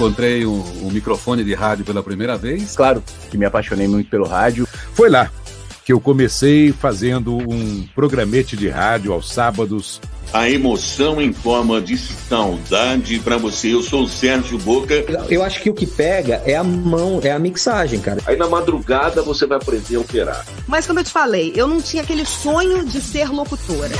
encontrei o, o microfone de rádio pela primeira vez. Claro que me apaixonei muito pelo rádio. Foi lá que eu comecei fazendo um programete de rádio aos sábados. A emoção em forma de saudade para você. Eu sou o Sérgio Boca. Eu acho que o que pega é a mão, é a mixagem, cara. Aí na madrugada você vai aprender a operar. Mas como eu te falei, eu não tinha aquele sonho de ser locutora.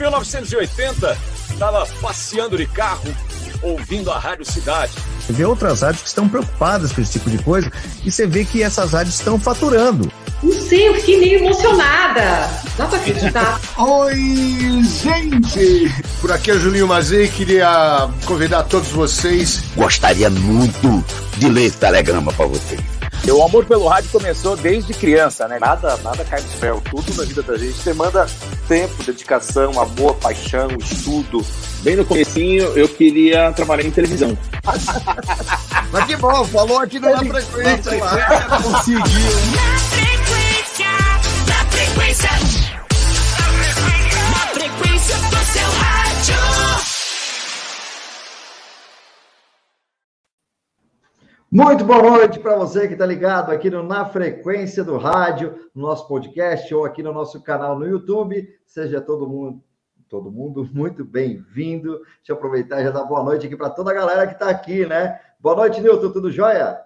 1980, estava passeando de carro, ouvindo a Rádio Cidade. Você vê outras rádios que estão preocupadas com esse tipo de coisa e você vê que essas rádios estão faturando. Não sei, eu fiquei meio emocionada. Dá pra acreditar. Oi, gente! Por aqui é o Julinho Mazei, queria convidar todos vocês. Gostaria muito de ler esse telegrama para vocês. O amor pelo rádio começou desde criança, né? Nada, nada cai do céu. Tudo na vida da gente demanda tempo, dedicação, amor, paixão, estudo. Bem no comecinho, eu queria trabalhar em televisão. Mas que bom, falou aqui na frequência. Conseguiu. Na frequência, na frequência. Na frequência do seu rádio. Muito boa noite para você que está ligado aqui no Na Frequência do Rádio, no nosso podcast ou aqui no nosso canal no YouTube. Seja todo mundo, todo mundo muito bem-vindo. Deixa eu aproveitar e já dar boa noite aqui para toda a galera que está aqui, né? Boa noite, Nilton, tudo jóia?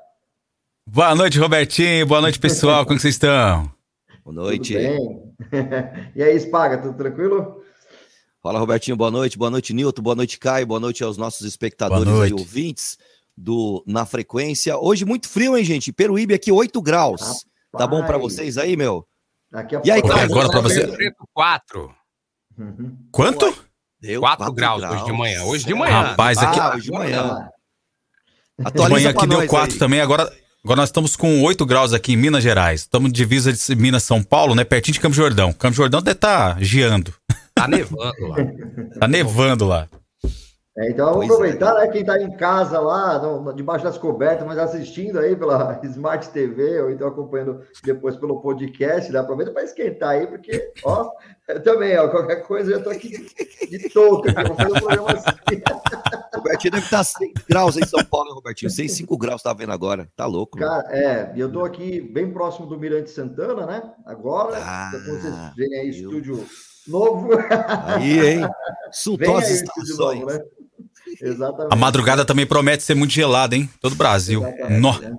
Boa noite, Robertinho. Boa noite, pessoal. Como vocês estão? Boa noite. Tudo bem? e aí, Spaga, tudo tranquilo? Fala, Robertinho. Boa noite. Boa noite, Nilton. Boa noite, Caio. Boa noite aos nossos espectadores e ouvintes do Na Frequência. Hoje muito frio, hein, gente? Peruíbe aqui, 8 graus. Rapaz. Tá bom para vocês aí, meu? Daqui a e aí, cara? Agora para você. 4. Uhum. Quanto? Deu 4, 4 graus, graus, hoje de manhã. Hoje de manhã. Rapaz, aqui. Ah, hoje de manhã. De manhã aqui deu 4 também. Agora, agora nós estamos com 8 graus aqui em Minas Gerais. Estamos de divisa de Minas São Paulo, né? Pertinho de Campo Jordão. Campo Jordão deve estar tá geando. Tá nevando lá. tá nevando lá. É, então vamos pois aproveitar, é. né? Quem está em casa lá, no, debaixo das cobertas, mas assistindo aí pela Smart TV, ou então acompanhando depois pelo podcast, dá aproveita para esquentar aí, porque, ó, eu também, ó, qualquer coisa eu tô aqui de, touca, aqui, vou fazer um programa assim. Robertinho deve estar 6 graus em São Paulo, Robertinho. 6, 5 graus, tá vendo agora? Tá louco. Cara, mano. é, e eu tô aqui bem próximo do Mirante Santana, né? Agora, ah, depois vocês veem aí, eu... estúdio novo. Aí, hein? Sultosas estações. Novo, né? Exatamente. A madrugada também promete ser muito gelada, hein? Todo o Brasil. Nó. Né?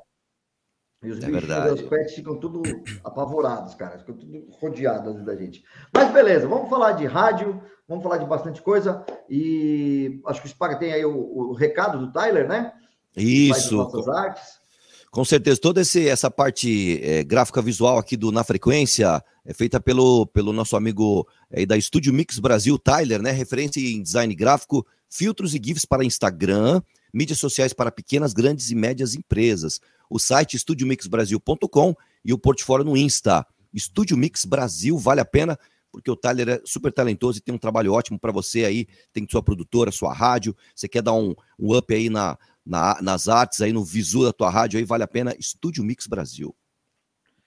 E os é bichos os pets ficam tudo apavorados, cara. Ficam tudo rodeados da gente. Mas beleza, vamos falar de rádio, vamos falar de bastante coisa. E acho que o Spaga tem aí o, o recado do Tyler, né? Isso. Com certeza, toda esse, essa parte é, gráfica visual aqui do Na Frequência é feita pelo, pelo nosso amigo é, da Estúdio Mix Brasil, Tyler, né? Referência em design gráfico filtros e GIFs para Instagram, mídias sociais para pequenas, grandes e médias empresas. O site estudiomixbrasil.com e o portfólio no Insta. Estúdio Mix Brasil, vale a pena, porque o Tyler é super talentoso e tem um trabalho ótimo para você aí. Tem sua produtora, sua rádio. Você quer dar um, um up aí na, na, nas artes, aí no visu da tua rádio, aí vale a pena. Estúdio Mix Brasil.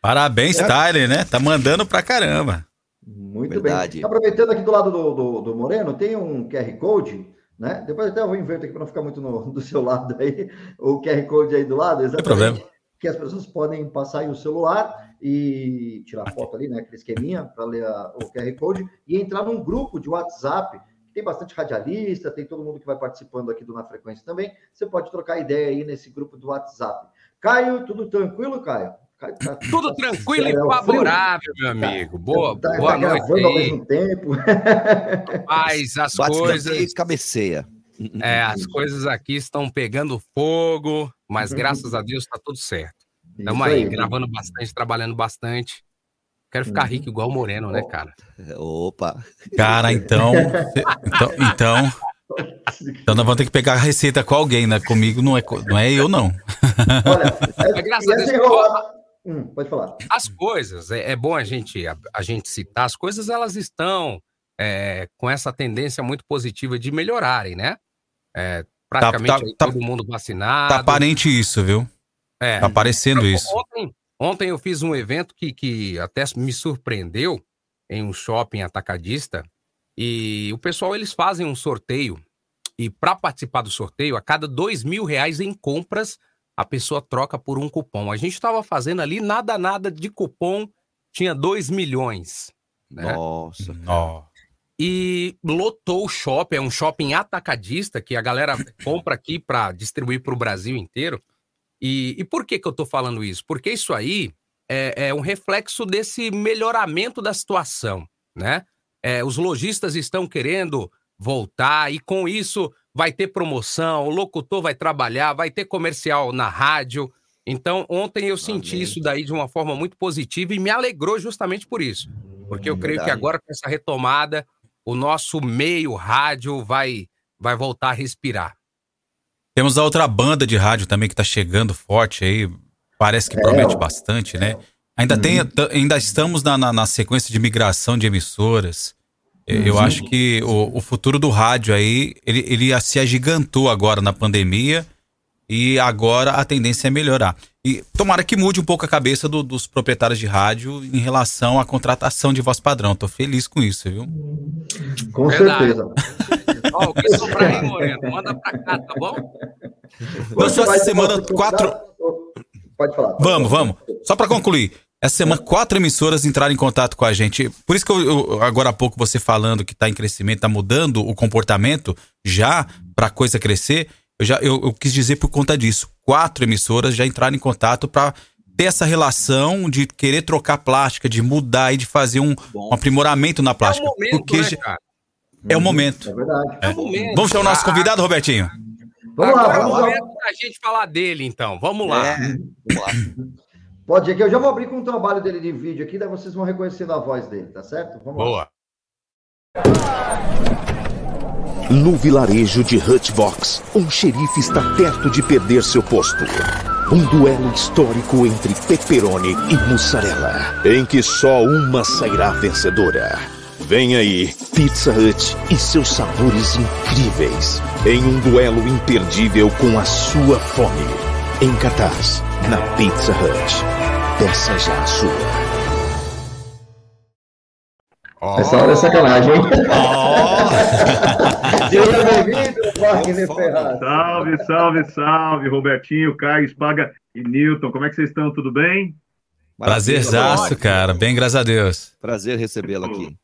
Parabéns, é. Tyler, né? Tá mandando pra caramba. Muito Verdade. bem. Aproveitando aqui do lado do, do, do Moreno, tem um QR Code né? Depois até eu vou inverter aqui para não ficar muito no, do seu lado aí, o QR Code aí do lado, exatamente. Que as pessoas podem passar aí o celular e tirar foto ali, né? Aquele esqueminha para ler a, o QR Code e entrar num grupo de WhatsApp. Tem bastante radialista, tem todo mundo que vai participando aqui do Na Frequência também. Você pode trocar ideia aí nesse grupo do WhatsApp. Caio, tudo tranquilo, Caio? Tá, Tudo tranquilo e favorável, meu amigo. Boa, tá, boa tá noite. Aí. Ao mesmo tempo. Mas as Bate coisas. cabeceia. É, as coisas aqui estão pegando fogo, mas graças a Deus está tudo certo. Estamos aí, aí, gravando bastante, trabalhando bastante. Quero ficar uhum. rico igual o Moreno, né, cara? Opa! Cara, então. então, então então nós vamos ter que pegar a receita com alguém, né? Comigo não é, não é eu, não. Olha, é, é graças a Deus. Hum, pode falar. As coisas, é, é bom a gente, a, a, gente citar, as coisas elas estão é, com essa tendência muito positiva de melhorarem, né? É, praticamente tá, tá, todo mundo vacinado. Tá aparente isso, viu? É. Tá aparecendo isso. Ontem, ontem eu fiz um evento que, que até me surpreendeu em um shopping atacadista e o pessoal eles fazem um sorteio E para participar do sorteio, a cada dois mil reais em compras, a pessoa troca por um cupom. A gente estava fazendo ali nada, nada de cupom, tinha dois milhões. Né? Nossa. Ó. E lotou o shopping, é um shopping atacadista que a galera compra aqui para distribuir para o Brasil inteiro. E, e, por que, que eu estou falando isso? Porque isso aí é, é, um reflexo desse melhoramento da situação, né? É, os lojistas estão querendo voltar e com isso vai ter promoção, o locutor vai trabalhar, vai ter comercial na rádio. Então, ontem eu senti Amém. isso daí de uma forma muito positiva e me alegrou justamente por isso. Porque eu creio que agora, com essa retomada, o nosso meio rádio vai, vai voltar a respirar. Temos a outra banda de rádio também que está chegando forte aí. Parece que é. promete bastante, né? Ainda, uhum. tem, ainda estamos na, na, na, sequência de migração de emissoras. Eu uhum. acho que o, o, futuro do rádio aí, ele, ele se agigantou agora na pandemia e agora a tendência é melhorar. E tomara que mude um pouco a cabeça do, dos proprietários de rádio em relação à contratação de voz padrão. Tô feliz com isso, viu? Com Verdade. certeza. Ó, o que sobrar aí, Moreno, manda pra cá, tá bom? Você essa semana quatro. Pode falar. Pode vamos, falar. vamos. Só para concluir. Essa semana, quatro emissoras entraram em contato com a gente. Por isso que eu, eu agora há pouco você falando que está em crescimento, está mudando o comportamento já para a coisa crescer. Eu, já, eu, eu, quis dizer por conta disso. Quatro emissoras já entraram em contato para ter essa relação de querer trocar plástica, de mudar e de fazer um, um aprimoramento na plástica. É o momento, porque né, cara? É o momento. É verdade. É. É o momento, vamos chamar o nosso convidado, Robertinho? Vamos lá, vamos lá. É a gente falar dele, então. Vamos lá. É. Vamos lá. Pode ir que eu já vou abrir com o trabalho dele de vídeo aqui, daí vocês vão reconhecer a voz dele, tá certo? Vamos Boa. lá. No vilarejo de Hutvox, um xerife está perto de perder seu posto. Um duelo histórico entre pepperoni e mussarela, em que só uma sairá vencedora. Vem aí, Pizza Hut e seus sabores incríveis, em um duelo imperdível com a sua fome. Em cartaz, na Pizza Hut. Peça já a sua. Oh. Essa hora é sacanagem, hein? Oh. Seja bem-vindo, Wagner Ferraz. Salve, salve, salve, Robertinho, Caio, Paga e Newton. Como é que vocês estão? Tudo bem? Prazerzaço, cara. Bem, graças a Deus. Prazer recebê-lo aqui.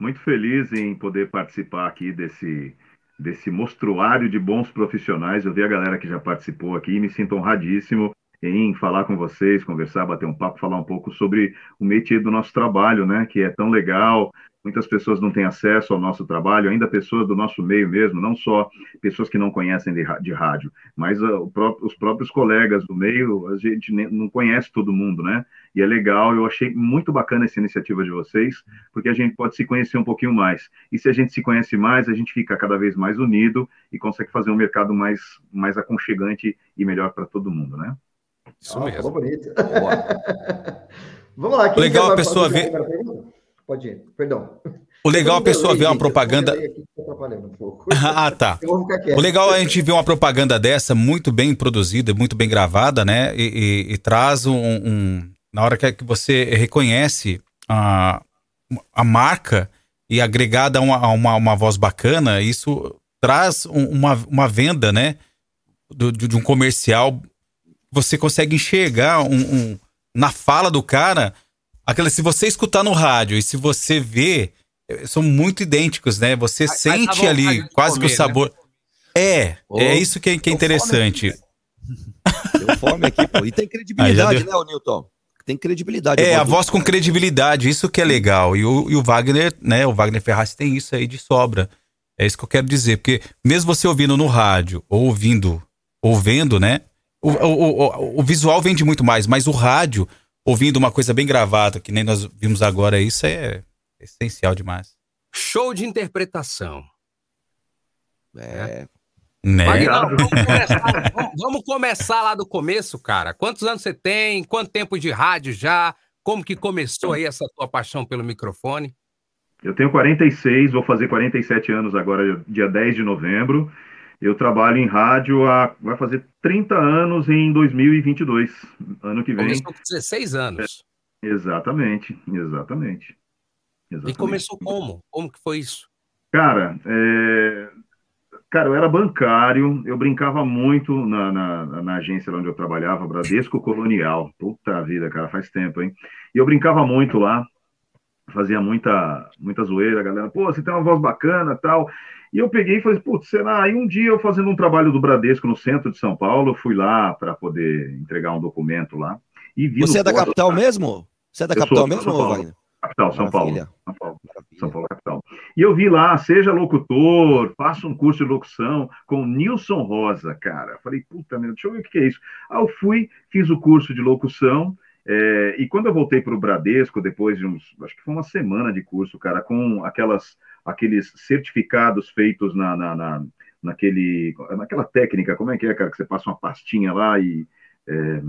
Muito feliz em poder participar aqui desse, desse mostruário de bons profissionais. Eu vi a galera que já participou aqui e me sinto honradíssimo em falar com vocês, conversar, bater um papo, falar um pouco sobre o métier do nosso trabalho, né, que é tão legal. Muitas pessoas não têm acesso ao nosso trabalho, ainda pessoas do nosso meio mesmo, não só pessoas que não conhecem de, rádio, mas próprio, os próprios colegas do meio, a gente não conhece todo mundo, né? E é legal, eu achei muito bacana essa iniciativa de vocês, porque a gente pode se conhecer um pouquinho mais. E se a gente se conhece mais, a gente fica cada vez mais unido e consegue fazer um mercado mais, mais aconchegante e melhor para todo mundo, né? Isso ah, mesmo. bonito. Vamos lá. Quem legal a pessoa ver. Pode ir, perdão. O legal a pessoa ver uma propaganda. ah, tá. O legal é a gente ver uma propaganda dessa muito bem produzida, muito bem gravada, né? E, e, e traz um, um, Na hora que você reconhece a, a marca e agregada a uma, a uma, uma voz bacana, isso traz uma, uma venda, né? Do, de um comercial você consegue enxergar um, um, na fala do cara, aquela se você escutar no rádio e se você vê, eh, são muito idênticos, né? Você a, sente a ali quase comer, que o sabor. Né? É, oh, é isso que é, que é interessante. Deu fome aqui, pô. E tem credibilidade, né, o Newton? Tem credibilidade. É, a voz com credibilidade, isso que é legal. E o, e o Wagner, né, o Wagner Ferraz tem isso aí de sobra. É isso que eu quero dizer, porque mesmo você ouvindo no rádio, ou ouvindo, ou vendo, né, o, o, o, o, visual vende muito mais, mas o rádio, ouvindo uma coisa bem gravada, que nem nós vimos agora, isso é essencial demais. Show de interpretação. É. Né? vamos, começar, vamos, vamos começar lá do começo, cara. Quantos anos você tem? Quanto tempo de rádio já? Como que começou aí essa tua paixão pelo microfone? Eu tenho 46, vou fazer 47 anos agora, dia 10 de novembro. Eu trabalho em rádio há, vai fazer 30 anos em 2022, ano que vem. Começou com 16 anos. É, exatamente, exatamente, exatamente. E começou como? Como que foi isso? Cara, é, Cara, eu era bancário, eu brincava muito na, na, na, agência onde eu trabalhava, Bradesco Colonial. Puta vida, cara, faz tempo, hein? E eu brincava muito lá, fazia muita, muita zoeira, a galera, pô, você tem uma voz bacana tal. E eu peguei e falei, putz, será? Aí um dia eu fazendo um trabalho do Bradesco no centro de São Paulo, fui lá para poder entregar um documento lá. E vi você é da capital mesmo? Você é da eu capital mesmo, Wagner? Capital, São Paulo. São Paulo. São Paulo, capital. E eu vi lá, seja locutor, faça um curso de locução com Nilson Rosa, cara. Falei, puta merda, deixa eu ver o que é isso. Aí eu fui, fiz o curso de locução, é, e quando eu voltei para o Bradesco, depois de uns, acho que foi uma semana de curso, cara, com aquelas, aqueles certificados feitos na, na, na naquele, naquela técnica, como é que é, cara, que você passa uma pastinha lá e é,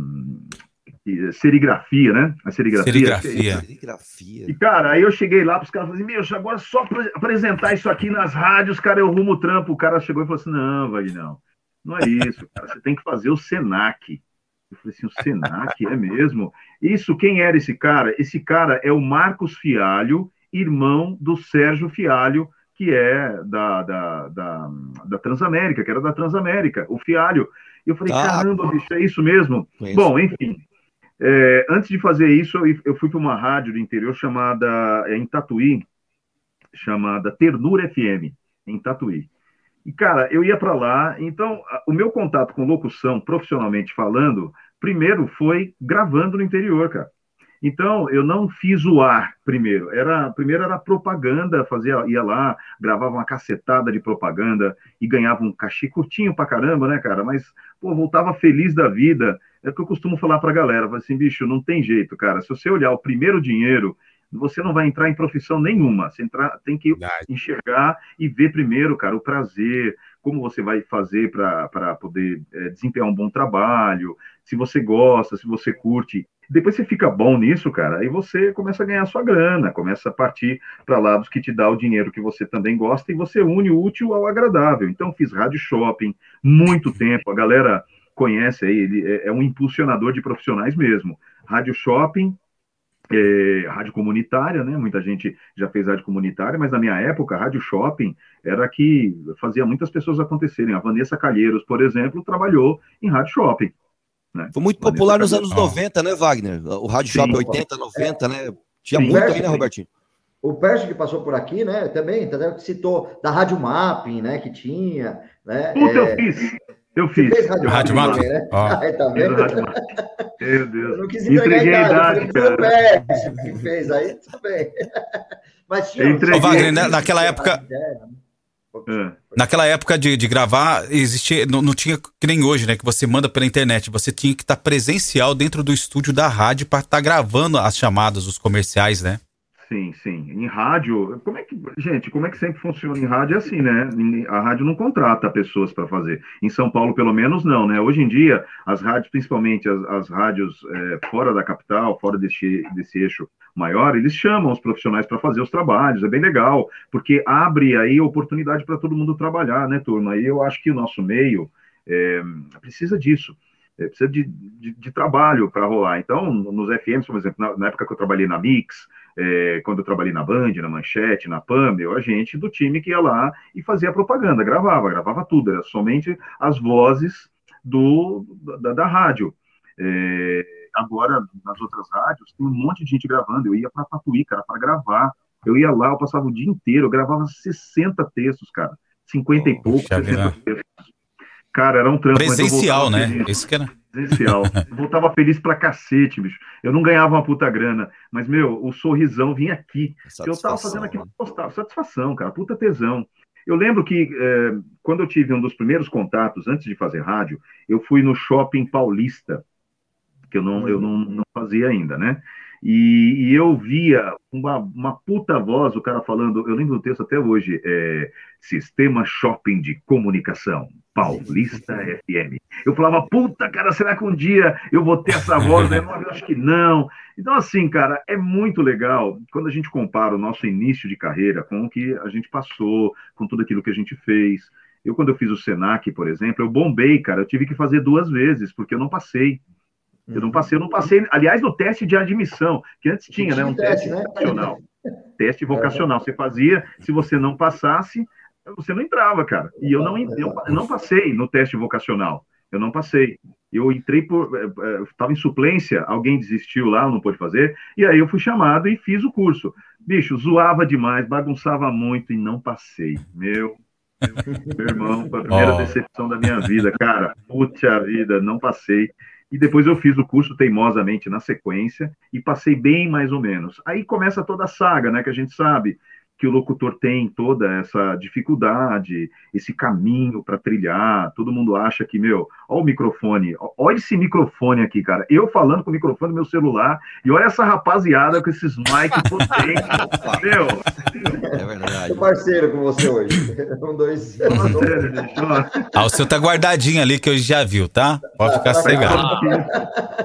serigrafia, né? A serigrafia. Serigrafia. serigrafia. E, cara, aí eu cheguei lá para os caras e falei assim, meu, agora só apresentar isso aqui nas rádios, cara, eu rumo o trampo. O cara chegou e falou assim, não, vai não. Não é isso, cara, você tem que fazer o Senac. Eu falei assim, o Senac, é mesmo? Isso, quem era esse cara? Esse cara é o Marcos Fialho, irmão do Sérgio Fialho, que é da, da, da, da Transamérica, que era da Transamérica, o Fialho. E eu falei, ah, caramba, bicho, é isso mesmo? Bom, enfim, é, antes de fazer isso, eu fui para uma rádio do interior chamada, é, em Tatuí, chamada Ternura FM, em Tatuí. E, cara, eu ia para lá, então, o meu contato com locução, profissionalmente falando, primeiro foi gravando no interior, cara. Então, eu não fiz o ar primeiro. Era, primeiro era propaganda, fazia, ia lá, gravava uma cacetada de propaganda e ganhava um cachê curtinho pra caramba, né, cara? Mas, pô, voltava feliz da vida. É o que eu costumo falar pra galera, assim, bicho, não tem jeito, cara. Se você olhar o primeiro dinheiro, você não vai entrar em profissão nenhuma. Você entrar, tem que enxergar e ver primeiro, cara, o prazer, como você vai fazer para poder é, desempenhar um bom trabalho, se você gosta, se você curte. Depois você fica bom nisso, cara, aí você começa a ganhar sua grana, começa a partir para lados que te dá o dinheiro que você também gosta e você une o útil ao agradável. Então, fiz rádio shopping muito tempo, a galera conhece aí, ele é, é um impulsionador de profissionais mesmo. Rádio shopping, é, rádio comunitária, né? Muita gente já fez rádio comunitária, mas na minha época, rádio shopping era que fazia muitas pessoas acontecerem. A Vanessa Calheiros, por exemplo, trabalhou em rádio shopping. Né? Foi muito popular nos anos 90, né, Wagner? O Rádio Sim, Shop 80, 90, é. né? Tinha Sim, muito aí, né, Robertinho? O Pérez que passou por aqui, né, também, entendeu? citou da Rádio Mapping, né, que tinha, né? Puta, é... eu fiz. Eu fiz. Fez rádio, rádio Mapping, né? Ai, tá vendo? Meu Deus. Eu não quis entregar a idade, idade cara. Pérez que fez aí, também. Mas tinha... Ô, Wagner, né, naquela época... É. Naquela época de, de gravar, existia, não, não, tinha que nem hoje, né? Que você manda pela internet. Você tinha que estar tá presencial dentro do estúdio da rádio para estar tá gravando as chamadas, os comerciais, né? Sim, sim. Em rádio, como é que, gente, como é que sempre funciona em rádio? É assim, né? A rádio não contrata pessoas para fazer. Em São Paulo, pelo menos, não, né? Hoje em dia, as rádios, principalmente as, as rádios é, fora da capital, fora desse, desse eixo maior, eles chamam os profissionais para fazer os trabalhos. É bem legal, porque abre aí oportunidade para todo mundo trabalhar, né, turma? E eu acho que o nosso meio é, precisa disso. É, precisa de, de, de trabalho para rolar. Então, nos FMs, por exemplo, na, na época que eu trabalhei na Mix, é, quando eu trabalhei na Band, na Manchete, na PAM, eu, a gente do time que ia lá e fazia propaganda, gravava, gravava tudo, era somente as vozes do, da, da rádio. É, agora, nas outras rádios, tem um monte de gente gravando, eu ia para Tatuí, cara, para gravar, eu ia lá, eu passava o dia inteiro, eu gravava 60 textos, cara, 50 oh, e poucos, 60 textos. Cara, era um trampo. Presencial, né? Esse que era presencial. Voltava feliz pra cacete, bicho. Eu não ganhava uma puta grana, mas, meu, o sorrisão vinha aqui. Eu tava fazendo aquilo que eu gostava. Satisfação, cara, puta tesão. Eu lembro que é, quando eu tive um dos primeiros contatos, antes de fazer rádio, eu fui no Shopping Paulista, que eu não, eu não, não fazia ainda, né? E, e, eu via uma, uma puta voz, o cara falando, eu lembro do texto até hoje, é, Sistema Shopping de Comunicação, Paulista FM. Eu falava, puta, cara, será que um dia eu vou ter essa voz? Eu acho que não. Então, assim, cara, é muito legal quando a gente compara o nosso início de carreira com o que a gente passou, com tudo aquilo que a gente fez. Eu, quando eu fiz o Senac, por exemplo, eu bombei, cara, eu tive que fazer duas vezes, porque eu não passei. Eu não passei, eu não passei, aliás, no teste de admissão, que antes tinha, né? Um teste, teste né? vocacional. Teste vocacional. Você fazia, se você não passasse, você não entrava, cara. E eu não, eu, eu não passei no teste vocacional. Eu não passei. Eu entrei por. Estava eh, eh, em suplência, alguém desistiu lá, não pôde fazer, e aí eu fui chamado e fiz o curso. Bicho, zoava demais, bagunçava muito e não passei. Meu. Meu irmão, foi a primeira oh. decepção da minha vida, cara. Puta vida, não passei. E depois eu fiz o curso teimosamente na sequência e passei bem mais ou menos. Aí começa toda a saga, né? Que a gente sabe que o locutor tem toda essa dificuldade, esse caminho para trilhar. Todo mundo acha que, meu, olha o microfone, olha esse microfone aqui, cara. Eu falando com o microfone do meu celular, e olha essa rapaziada com esses mic potentes. meu. É verdade. Tô parceiro com você hoje. Um, dois. ah, o seu tá guardadinho ali que eu já viu, tá? Pode ficar tá cegado.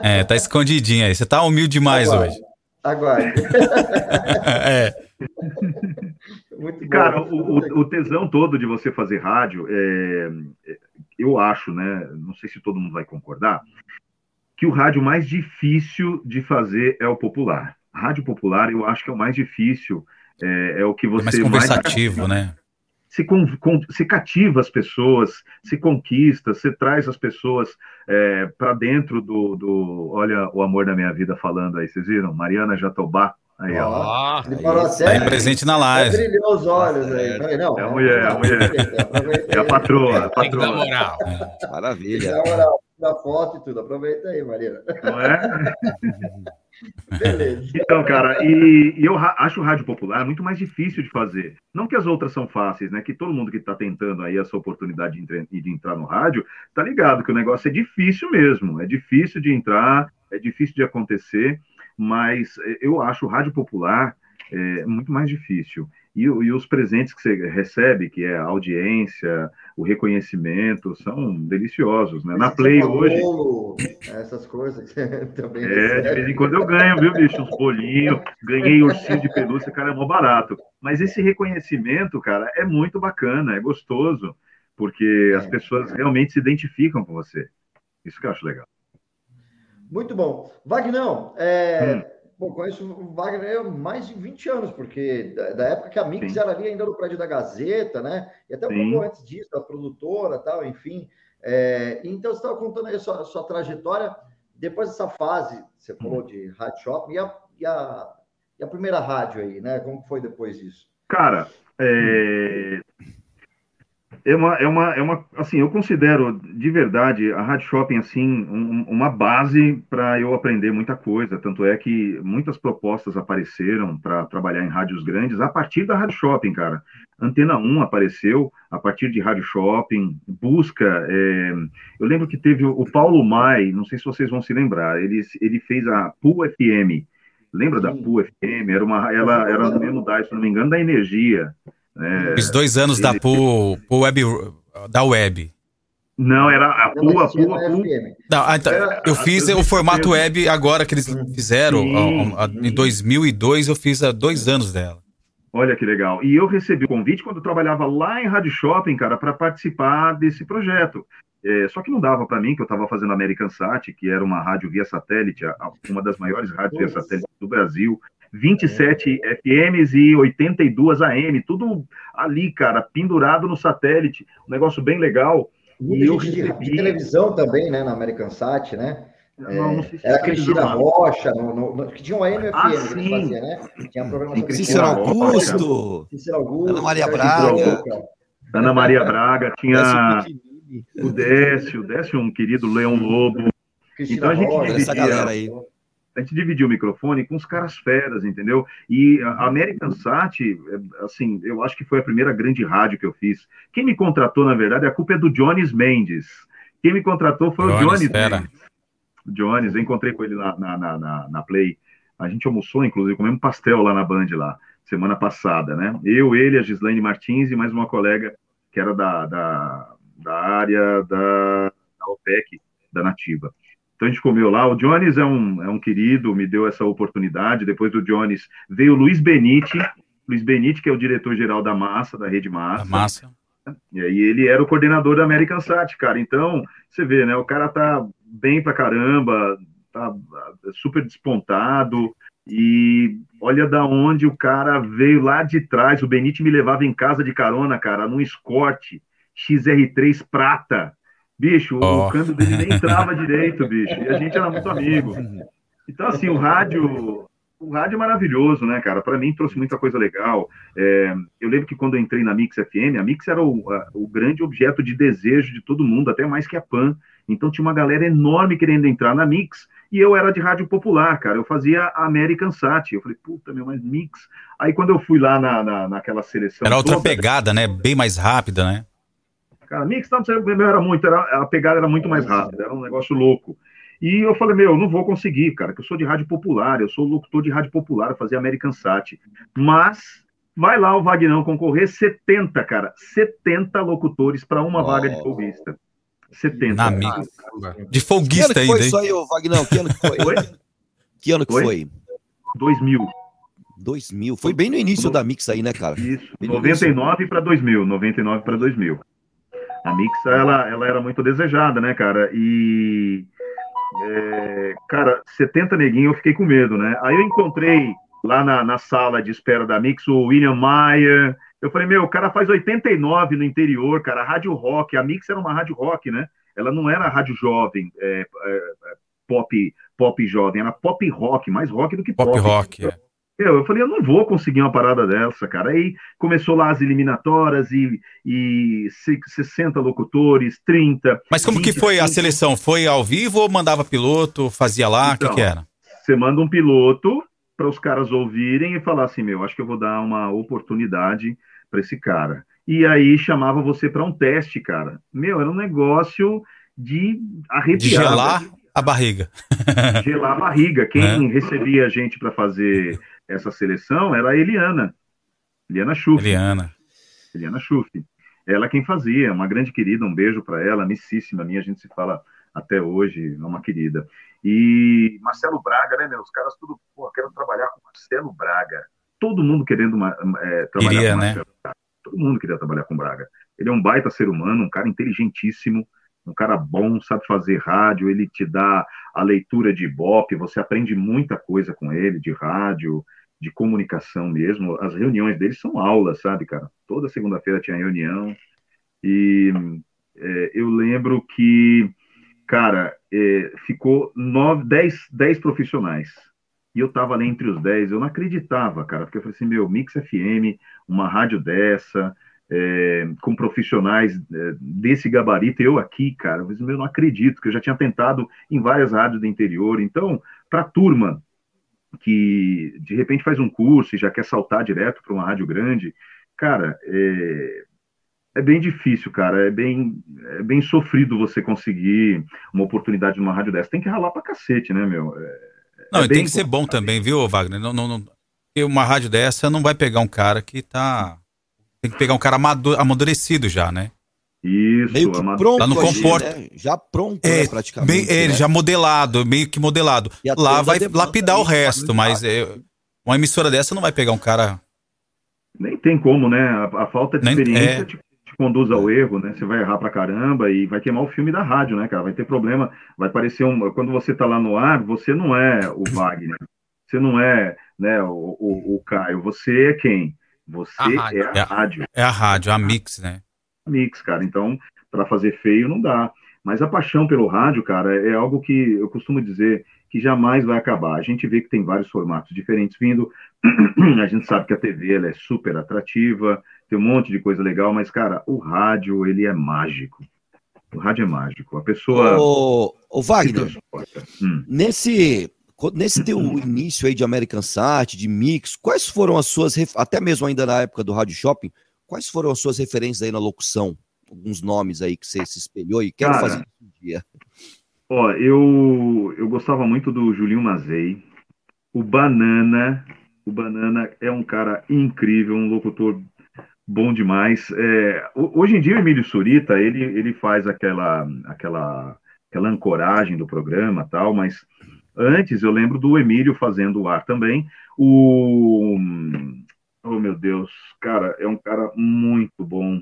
É, tá escondidinho aí. Você tá humilde demais Aguarde. hoje. Aguarde. é. Muito Cara, o, o, tesão todo de você fazer rádio, é, eu acho, né? Não sei se todo mundo vai concordar, que o rádio mais difícil de fazer é o popular. Rádio popular, eu acho que é o mais difícil, é, é o que você. É mais conversativo, mais... né? Se, com, com, se, cativa as pessoas, se conquista, você traz as pessoas é, para dentro do, do. Olha o amor da minha vida falando aí, vocês viram? Mariana Jatobá, Aí, ó. Ele parou até. Tá aí presente na live. Brilhou os olhos aí. Falei, não, é a mulher, é a mulher. É a patroa. A patroa. Tem que dar moral. Maravilha. Dá moral, da foto e tudo. Aproveita aí, Maria. Não é? Beleza. Então, cara, e, e, eu acho o rádio popular muito mais difícil de fazer. Não que as outras são fáceis, né? Que todo mundo que está tentando aí essa oportunidade de, entre, de entrar no rádio, tá ligado que o negócio é difícil mesmo. É difícil de entrar, é difícil de acontecer mas é, eu acho o rádio popular é, muito mais difícil. E, e, os presentes que você recebe, que é a audiência, o reconhecimento, são deliciosos, né? Na Play hoje. Bolo, essas coisas também. É, de vez em quando eu ganho, viu, bicho? Uns bolinhos, ganhei ursinho de pelúcia, cara, é mó barato. Mas esse reconhecimento, cara, é muito bacana, é gostoso, porque é. as pessoas realmente se identificam com você. Isso que eu acho legal. Muito bom. Wagnão, é, hum. bom, conheço o Wagner há mais de 20 anos, porque da, da época que a Mix Sim. era ali ainda no prédio da Gazeta, né? E até um Sim. pouco antes disso, a produtora tal, enfim. É, então, você estava contando aí a sua, a sua, trajetória. Depois dessa fase, você hum. falou de rádio shopping, e a, e, a, e a primeira rádio aí, né? Como foi depois disso? Cara, é, é uma, é uma, é uma, assim, eu considero de verdade a Rádio Shopping assim um, uma base para eu aprender muita coisa. Tanto é que muitas propostas apareceram para trabalhar em rádios grandes a partir da Rádio Shopping, cara. Antena 1 apareceu a partir de Rádio Shopping, busca. É... eu lembro que teve o Paulo Mai, não sei se vocês vão se lembrar, ele, ele fez a Pool FM. Lembra Sim. da Pool FM? Era uma, ela era no mesmo da, se não me engano, da Energia. É, Fiz dois anos da PU, PU web, da web. Não, era a PU, a PU, a PU. Não, então, eu fiz o formato web agora que eles fizeram, sim, a, a, em 2002 eu fiz há dois anos dela. Olha que legal. E eu recebi o convite quando eu trabalhava lá em Rádio Shopping, cara, para participar desse projeto. É, só que não dava para mim, que eu estava fazendo American Sat, que era uma rádio via satélite, uma das maiores rádios via satélite do Brasil. 27 é. FMs e 82 AM, tudo ali, cara, pendurado no satélite, um negócio bem legal. E eu recebi... de televisão também, né, na American Sat, né? Não, não se era Cristina Rocha, no, no, que tinha um AM ah, FM que fazia, né? Tinha a programação Cícero Augusto, Cícero Augusto, Ana Maria Braga. Ana Maria Braga, tinha o Décio, o Décio, um querido Leão Lobo. Cristina então a gente Rocha, essa galera aí a gente dividiu o microfone com os caras feras, entendeu? E a American Sat, é, assim, eu acho que foi a primeira grande rádio que eu fiz. Quem me contratou, na verdade, a culpa é do Jones Mendes. Quem me contratou foi Jones, o Jones fera. Mendes. Jones, eu encontrei com ele na, na, na, na, Play. A gente almoçou, inclusive, comemos pastel lá na Band, lá, semana passada, né? Eu, ele, a Gislaine Martins e mais uma colega que era da, da, da área da, da OPEC, da Nativa. Então a gente comeu lá. O Jones é um, é um querido, me deu essa oportunidade. Depois do Jones veio o Luiz Benite, Luiz Benite, que é o diretor-geral da Massa, da Rede Massa. Massa. E aí ele era o coordenador da American Sat, cara. Então, você vê, né? O cara tá bem pra caramba, tá super despontado. E olha da onde o cara veio lá de trás. O Benite me levava em casa de carona, cara, num Escort XR3 prata. Bicho, oh. o câmbio dele nem entrava direito, bicho. E a gente era muito amigo. Então, assim, o rádio, o rádio é maravilhoso, né, cara? Para mim trouxe muita coisa legal. É, eu lembro que quando eu entrei na Mix FM, a Mix era o, a, o, grande objeto de desejo de todo mundo, até mais que a Pan. Então tinha uma galera enorme querendo entrar na Mix e eu era de rádio popular, cara. Eu fazia American Sat. Eu falei, puta, meu, mas Mix. Aí quando eu fui lá na, na, naquela seleção. Era outra toda, pegada, né? Bem mais rápida, né? Cara, Mix não, era muito, era, a pegada era muito mais rápida, era um negócio louco. E eu falei, meu, não vou conseguir, cara, que eu sou de rádio popular, eu sou locutor de rádio popular, eu fazia American Sat. Mas vai lá o Vagnão concorrer, 70, cara, 70 locutores para uma oh. vaga de folguista. 70. Na mix. De folguista ainda, Que ano que foi isso aí, ô Vagnão? Que ano que foi? Oi? Que ano que foi? foi? 2000. 2000. Foi bem no início da Mix aí, né, cara? Isso. 99 para 2000. 99 para 2000. A Mix, ela, ela era muito desejada, né, cara? E é, cara, 70 neguinhos eu fiquei com medo, né? Aí eu encontrei lá na, na sala de espera da Mix o William Mayer. Eu falei, meu, o cara faz 89 no interior, cara, rádio rock. A Mix era uma rádio rock, né? Ela não era rádio jovem, é, é, pop, pop jovem, era pop rock, mais rock do que pop. Pop rock, é. Eu, eu falei, eu não vou conseguir uma parada dessa, cara. Aí começou lá as eliminatórias e, e 60 locutores, 30. Mas como 20, que foi 30. a seleção? Foi ao vivo ou mandava piloto, fazia lá? O então, que, que era? Você manda um piloto para os caras ouvirem e falar assim: meu, acho que eu vou dar uma oportunidade para esse cara. E aí chamava você para um teste, cara. Meu, era um negócio de arrepiar. De gelar a barriga. gelar a barriga. Quem é. recebia a gente para fazer essa seleção era a Eliana. Eliana Schuff. Eliana. Eliana Schuff. Ela quem fazia, uma grande querida, um beijo para ela, amicíssima minha, a gente se fala até hoje, é uma querida. E Marcelo Braga, né, meu? Os caras tudo, pô, quero trabalhar com Marcelo Braga. Todo mundo querendo uma, é, trabalhar Iria, com Marcelo né? Braga. Todo mundo queria trabalhar com Braga. Ele é um baita ser humano, um cara inteligentíssimo, um cara bom, sabe fazer rádio, ele te dá a leitura de Ibope, você aprende muita coisa com ele, de rádio, de comunicação mesmo. As reuniões dele são aulas, sabe, cara? Toda segunda-feira tinha reunião. E é, eu lembro que, cara, é, ficou nove, dez, dez profissionais. E eu tava ali entre os dez, eu não acreditava, cara, porque eu falei assim, meu, Mix FM, uma rádio dessa, é, com profissionais é, desse gabarito, eu aqui, cara, eu não acredito, que eu já tinha tentado em várias rádios do interior. Então, para a turma que de repente faz um curso e já quer saltar direto para uma rádio grande, cara, é, é bem difícil, cara, é bem, é bem sofrido você conseguir uma oportunidade numa rádio dessa. Tem que ralar para cacete, né, meu? É, não, é tem que ser bom também, viu, Wagner? Não, não, não, uma rádio dessa não vai pegar um cara que tá tem que pegar um cara amadurecido já, né? Isso, meio que pronto, lá no comporta... Né? já pronto, é, né, praticamente. Bem, é, né? já modelado, meio que modelado. Lá vai lapidar o resto, mas é, uma emissora dessa não vai pegar um cara. Nem tem como, né? A, a falta de Nem, experiência é... te, te, conduz ao erro, né? Você vai errar pra caramba e vai queimar o filme da rádio, né, cara? Vai ter problema, vai parecer um. Quando você tá lá no ar, você não é o Wagner, você não é né, o, o, o Caio, você é quem? Você a é a é rádio. É a rádio, a mix, né? A mix, cara. Então, para fazer feio não dá. Mas a paixão pelo rádio, cara, é algo que eu costumo dizer que jamais vai acabar. A gente vê que tem vários formatos diferentes vindo. a gente sabe que a TV ela é super atrativa, tem um monte de coisa legal, mas, cara, o rádio, ele é mágico. O rádio é mágico. A pessoa. Ô, ô Wagner, hum. nesse Nesse teu início aí de American Sat, de Mix, quais foram as suas, até mesmo ainda na época do Rádio Shopping, quais foram as suas referências aí na locução? Alguns nomes aí que você se espelhou e quero Cara, fazer um dia. Ó, eu, eu gostava muito do Julinho Mazei, o Banana, o Banana é um cara incrível, um locutor bom demais. É, hoje em dia o Emílio Surita, ele, ele faz aquela, aquela, aquela ancoragem do programa tal, mas Antes, eu lembro do Emílio fazendo o ar também. O. Oh, meu Deus, cara, é um cara muito bom.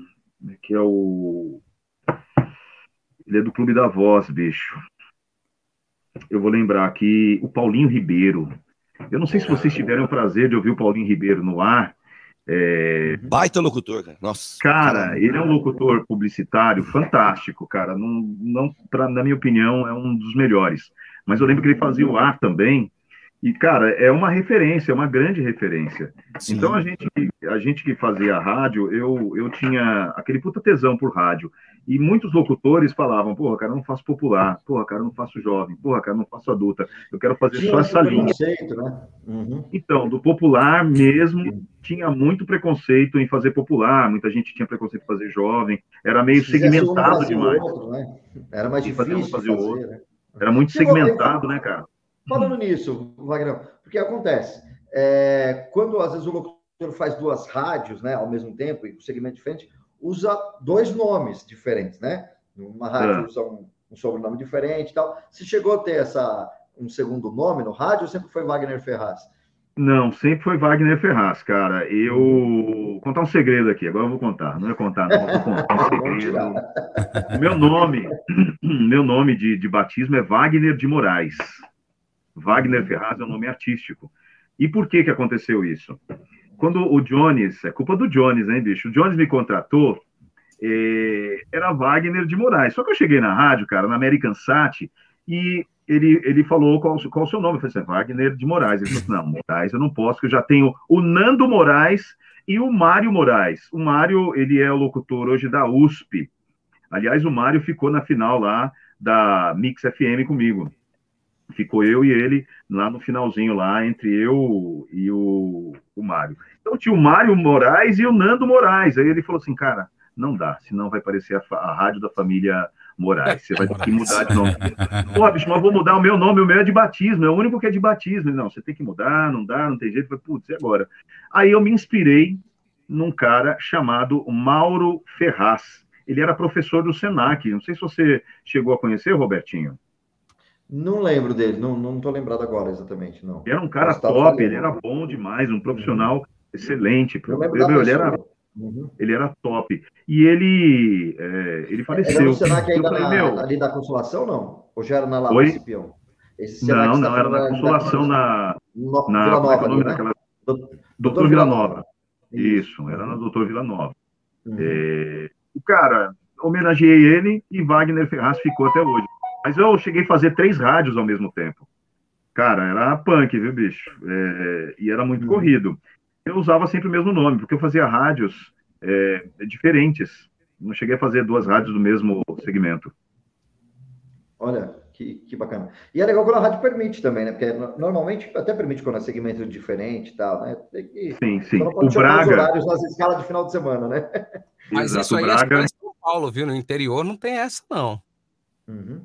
Que é o. Ele é do Clube da Voz, bicho. Eu vou lembrar aqui o Paulinho Ribeiro. Eu não sei se vocês tiveram o prazer de ouvir o Paulinho Ribeiro no ar. É... Baita locutor, cara. Nossa. Cara, ele é um locutor publicitário fantástico, cara. Não, não, pra, na minha opinião, é um dos melhores. Mas eu lembro que ele fazia o ar também. E, cara, é uma referência, é uma grande referência. Sim. Então, a gente, a gente que fazia rádio, eu, eu tinha aquele puta tesão por rádio. E muitos locutores falavam, porra, cara, eu não faço popular, porra, cara, eu não faço jovem, porra, cara, eu não faço adulta, eu quero fazer tinha só essa linha. Né? Uhum. Então, do popular mesmo, tinha muito preconceito em fazer popular, muita gente tinha preconceito em fazer jovem, era meio segmentado demais. Outro, né? Era mais difícil fazer, fazer, fazer outro. Né? Era muito segmentado, né, cara? Falando nisso, Wagner, porque acontece, é, quando às vezes o locutor faz duas rádios, né, ao mesmo tempo, e com segmento diferente, usa dois nomes diferentes, né? Uma rádio é. usa um, um, sobrenome diferente e tal. Se chegou a ter essa, um segundo nome no rádio ou sempre foi Wagner Ferraz? Não, sempre foi Wagner Ferraz, cara. Eu vou contar um segredo aqui, agora eu vou contar. Não é contar, não, vou contar um segredo. meu nome, meu nome de, de batismo é Wagner de Moraes. Wagner Ferraz é um nome artístico. E por que que aconteceu isso? quando o Jones, é culpa do Jones, hein, bicho? O Jones me contratou, é, era Wagner de Moraes. Só que eu cheguei na rádio, cara, na American Sat, e ele, ele falou qual, qual o seu nome. Eu falei assim, Wagner de Moraes. Ele falou assim, não, Moraes eu não posso, porque eu já tenho o Nando Moraes e o Mário Moraes. O Mário, ele é o locutor hoje da USP. Aliás, o Mário ficou na final lá da Mix FM comigo. Ficou eu e ele lá no finalzinho, lá entre eu e o, o Mário. Então tinha o Mário Moraes e o Nando Moraes. Aí ele falou assim, cara, não dá, senão vai parecer a, a rádio da família Moraes. Você vai ter que mudar de nome. Pô, bicho, mas vou mudar o meu nome, o meu é de batismo, é o único que é de batismo. Não, você tem que mudar, não dá, não tem jeito. Falei, putz, e agora? Aí eu me inspirei num cara chamado Mauro Ferraz. Ele era professor do Senac. Não sei se você chegou a conhecer, Robertinho. Não lembro dele, não, não tô lembrado agora exatamente, não. Ele era um cara top, ele era bom demais, um profissional uhum. excelente. Eu ele, era, uhum. ele era top. E ele, é, ele faleceu. Era no Senac ainda falei, na, meu... ali da Consolação, não? Ou já era na Lava Cipião? não, não, era na Consolação, na, no, na, Vila Nova, é ali, né? daquela... Doutor Vila Nova. Isso, era na Doutor Vila Nova. Uhum. É, o cara, homenageei ele e Wagner Ferraz ficou até hoje. Mas eu cheguei a fazer três rádios ao mesmo tempo. Cara, era punk, viu, bicho? É, e era muito uhum. corrido. Eu usava sempre o mesmo nome, porque eu fazia rádios é, diferentes. Não cheguei a fazer duas rádios do mesmo segmento. Olha, que, que bacana. E é legal quando a rádio permite também, né? Porque normalmente até permite quando é segmento diferente e tal, né? Que, sim, sim. o Braga... os horários nas escalas de final de semana, né? Mas Exato, isso aí Braga... é São Paulo, viu? No interior não tem essa, não. Uhum.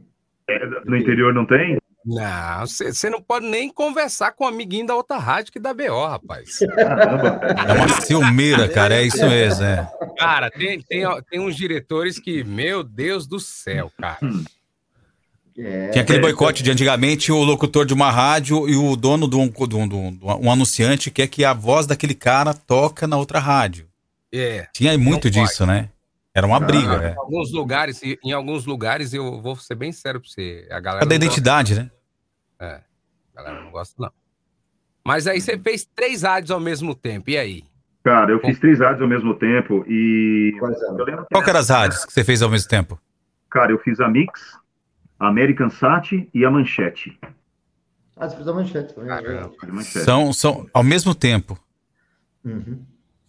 É, no interior não tem? Não, você não pode nem conversar com um amiguinho da outra rádio que dá BO, rapaz. Caramba. É uma ciumeira, cara, é isso mesmo, é. Cara, tem, tem, tem uns diretores que, meu Deus do céu, cara. É, Tinha aquele boicote de antigamente, o locutor de uma rádio e o dono de um, de um, de um, um anunciante quer que a voz daquele cara toca na outra rádio. É. Tinha muito disso, né? Era uma briga, ah, né? Em alguns lugares, em alguns lugares, eu vou ser bem sério pra você. A galera. Cada identidade, gosta. né? É. A galera não gosta, não. Mas aí você fez três rádios ao mesmo tempo, e aí? Cara, eu fiz três rádios ao mesmo tempo e. Qual que eram as rádios que você fez ao mesmo tempo? Cara, eu fiz a Mix, a American Sat e a Manchete. Ah, você fez a Manchete também. São, são ao mesmo tempo. Uhum.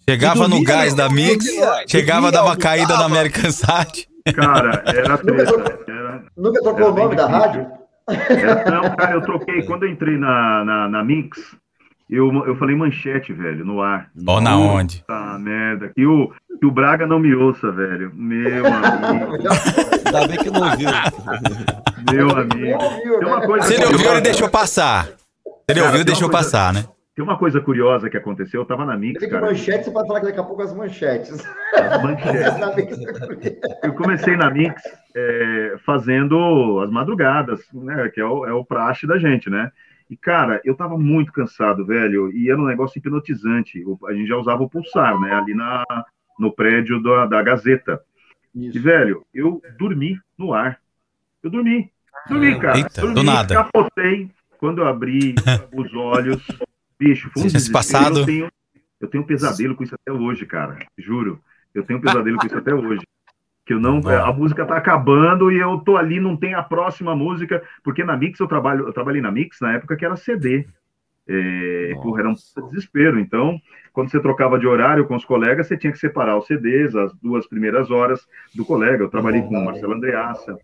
Chegava no gás da Mix, chegava, dava uma caída na American Sat. Cara, era treta. Era, nunca trocou o nome da rádio? Era, não, cara, eu troquei. Quando eu entrei na, na, na Mix, eu, eu falei manchete, velho, no ar. Ó, na onde? Tá, merda. Que o, que o Braga não me ouça, velho. Meu amigo. Ainda bem que não viu. Meu amigo. Tem uma coisa Se ele ouviu, ele deixou passar. Se ele ouviu, deixou coisa... passar, né? Tem uma coisa curiosa que aconteceu, eu tava na Mix, que manchete, você pode falar que daqui a pouco as manchetes. As manchetes. eu comecei na Mix é, fazendo as madrugadas, né, que é o, é o praxe da gente, né? E, cara, eu tava muito cansado, velho, e era um negócio hipnotizante. A gente já usava o pulsar, né, ali na, no prédio da, da Gazeta. Isso. E, velho, eu dormi no ar. Eu dormi. Dormi, cara. Eita, dormi, do nada. capotei. Quando eu abri os olhos, Bicho, foi um Esse passado. Eu tenho, eu tenho um pesadelo com isso até hoje, cara. Juro. Eu tenho um pesadelo com isso até hoje. Que eu não. A música tá acabando e eu tô ali, não tem a próxima música, porque na Mix eu trabalho, eu trabalhei na Mix na época que era CD. É, porra, era um desespero. Então, quando você trocava de horário com os colegas, você tinha que separar os CDs, as duas primeiras horas do colega. Eu trabalhei com o Marcelo Andreassa.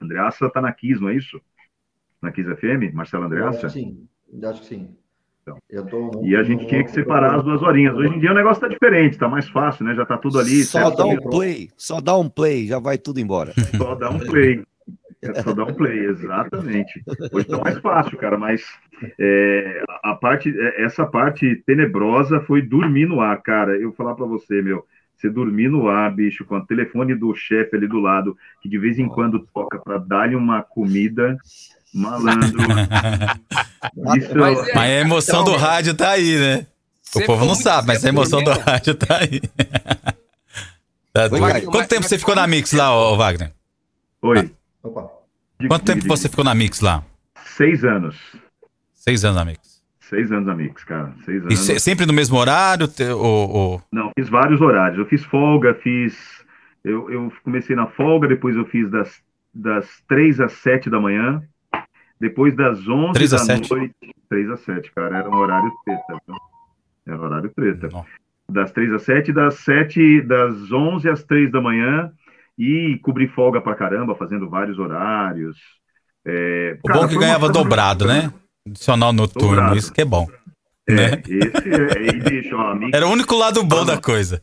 Andreassa tá na Kiss, não é isso? Na Kiss FM? Marcelo Andreassa? Sim, acho que sim. Então, e a gente tinha que separar as duas horinhas. Hoje em dia o negócio tá diferente, tá mais fácil, né? Já tá tudo ali. Só dá um play, só dá um play, já vai tudo embora. Só dá um play. É só dar um play, exatamente. Hoje tá mais fácil, cara, mas é, a parte, é, essa parte tenebrosa foi dormir no ar, cara. Eu vou falar para você, meu, você dormir no ar, bicho, com o telefone do chefe ali do lado, que de vez em quando toca para dar-lhe uma comida, malandro. Isso... Mas, é, mas a emoção do rádio tá aí, né? O povo não sabe, mas a emoção do rádio tá aí. tá Quanto tempo você ficou na Mix lá, Wagner? Oi. Opa. Quanto tempo você ficou na Mix lá? Seis anos. Seis anos na Mix. Seis anos na Mix, cara. Seis anos. E se, sempre no mesmo horário? Ou, ou, Não, fiz vários horários. Eu fiz folga, fiz. Eu, eu comecei na folga, depois eu fiz das, das três às sete da manhã. Depois das onze três da noite. Três às sete, cara. Era um horário treta. Era um horário treta. Não. Das três às sete, das sete, das onze às três da manhã e cobri folga pra caramba, fazendo vários horários. É, o cara, bom é que ganhava dobrado, né? Adicional noturno, dobrado. isso que é bom. É, né? esse é, e, bicho, ó, Mix, Era o único lado bom da coisa.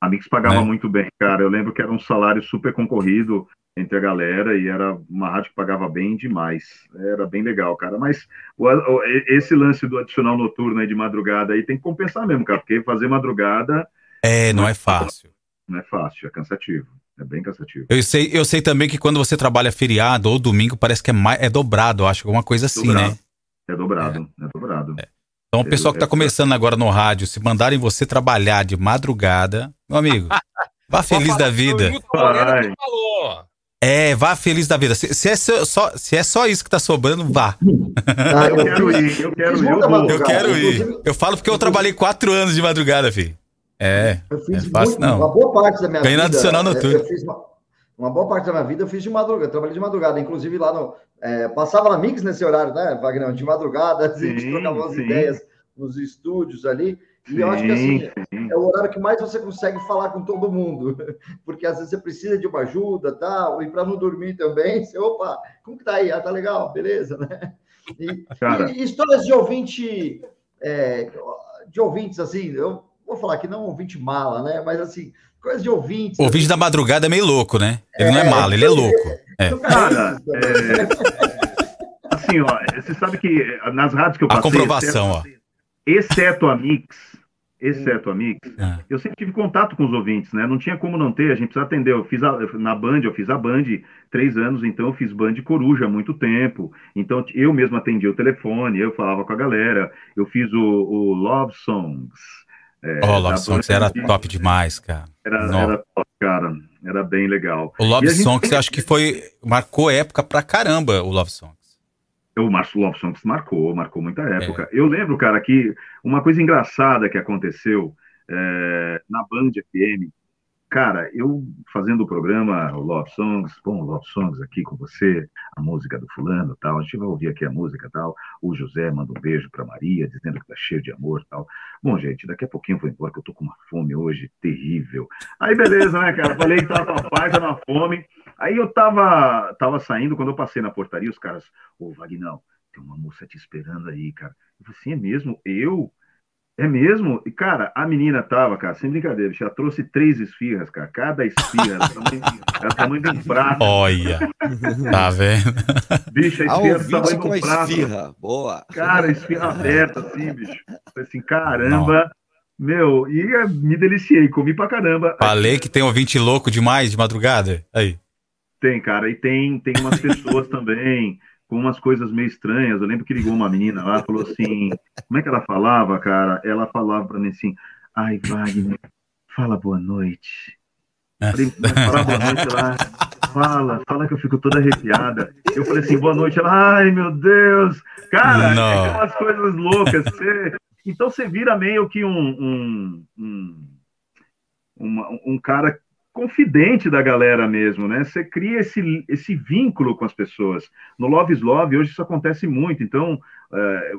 A Mix pagava é. muito bem, cara. Eu lembro que era um salário super concorrido entre a galera e era uma rádio que pagava bem demais. Era bem legal, cara. Mas o, o, esse lance do adicional noturno aí de madrugada aí tem que compensar mesmo, cara, porque fazer madrugada. É, não é fácil. Não é fácil, é cansativo. É bem cansativo. Eu sei, eu sei também que quando você trabalha feriado ou domingo, parece que é, mais, é dobrado, acho, alguma coisa assim, dobrado. né? É dobrado, é, é dobrado. É. Então, o pessoal que está começando agora no rádio, se mandarem você trabalhar de madrugada, meu amigo, vá feliz da vida. É, vá feliz da vida. Se, se, é só, se é só isso que tá sobrando, vá. Ah, eu quero ir, eu quero ir. Eu, eu quero ir. Eu falo porque eu trabalhei quatro anos de madrugada, filho. É. Eu fiz é fácil, muito, não. uma boa parte da minha Ganhando vida. adicional no Eu fiz uma, uma, boa parte da minha vida eu fiz de madrugada, trabalhei de madrugada, inclusive lá no. É, passava na Mix nesse horário, né, Wagner? De madrugada, sim, a gente trocava umas ideias nos estúdios ali. E sim, eu acho que assim, sim. é o horário que mais você consegue falar com todo mundo. Porque às vezes você precisa de uma ajuda, tal, e para não dormir também, você, opa, como que tá aí? Ah, tá legal, beleza, né? E, e histórias de ouvinte, é, de ouvintes, assim, eu vou falar que não ouvinte mala, né? Mas assim, coisa de ouvintes. O ouvinte assim. da madrugada é meio louco, né? Ele é, não é mala, ele é louco. É. Cara, é, assim, ó, você sabe que nas rádios que eu passei... A comprovação, exceto, ó. Exceto a Mix, exceto a Mix, é. eu sempre tive contato com os ouvintes, né? Não tinha como não ter, a gente precisa atender. Eu fiz a, na Band, eu fiz a Band três anos, então eu fiz Band Coruja há muito tempo. Então eu mesmo atendia o telefone, eu falava com a galera, eu fiz o, o Love Songs, é, oh, Love Songs era top demais, cara. Era, era, top, cara. Era bem legal. O Love Songs, eu acho que foi. Marcou época pra caramba o Love Songs. O Love Songs marcou, marcou muita época. É. Eu lembro, cara, que uma coisa engraçada que aconteceu é, na Band FM, Cara, eu fazendo o programa Love Songs, bom, Love Songs aqui com você, a música do fulano tal, a gente vai ouvir aqui a música tal, o José manda um beijo pra Maria, dizendo que tá cheio de amor tal. Bom, gente, daqui a pouquinho eu vou embora, que eu tô com uma fome hoje terrível. Aí beleza, né, cara, falei que tava com a paz, na fome. Aí eu tava, tava saindo, quando eu passei na portaria, os caras, ô, Vagnão, tem uma moça te esperando aí, cara. Eu falei assim, é mesmo? Eu? É mesmo? E, cara, a menina tava, cara, sem brincadeira, já trouxe três esfirras, cara. Cada esfirra era tamanho, era tamanho de um prato. Olha, tá vendo? Bicho, a esfirra do tamanho de um prato. Esfirra. Boa. Cara, esfirra aberta, assim, bicho. Assim, caramba. Não. Meu, e me deliciei, comi pra caramba. Falei que tem ouvinte louco demais de madrugada. Aí. Tem, cara, e tem, tem umas pessoas também com umas coisas meio estranhas. Eu lembro que ligou uma menina lá, falou assim, como é que ela falava, cara? Ela falava para mim assim, ai, Wagner, fala boa noite. Falei, falar boa noite lá. fala, fala que eu fico toda arrepiada. Eu falei assim, boa noite. Ela, ai meu Deus, cara, Não. é aquelas coisas loucas. Você... Então você vira meio que um, um, um, uma, um cara confidente da galera mesmo, né? Você cria esse, esse vínculo com as pessoas. No Love is Love, hoje isso acontece muito. Então, é,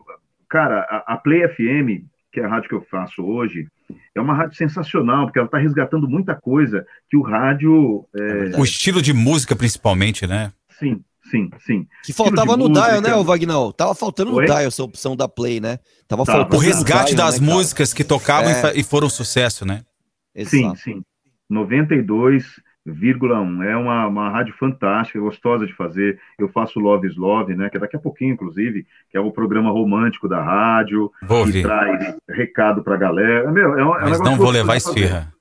cara, a, a Play FM, que é a rádio que eu faço hoje, é uma rádio sensacional, porque ela está resgatando muita coisa que o rádio. É... O estilo de música, principalmente, né? Sim, sim, sim. Que faltava no música... dial, né, o Vagnão? Tava faltando Oi? no dial essa opção da Play, né? Tava tá. faltando. O resgate dial, das né, músicas que tocavam é. e foram sucesso, né? Sim, sim. 92,1. É uma, uma rádio fantástica, gostosa de fazer. Eu faço Love is Love, né? Que é daqui a pouquinho, inclusive, que é o programa romântico da rádio, vou que traz recado pra galera. Meu, é, é Mas não vou levar esfirra.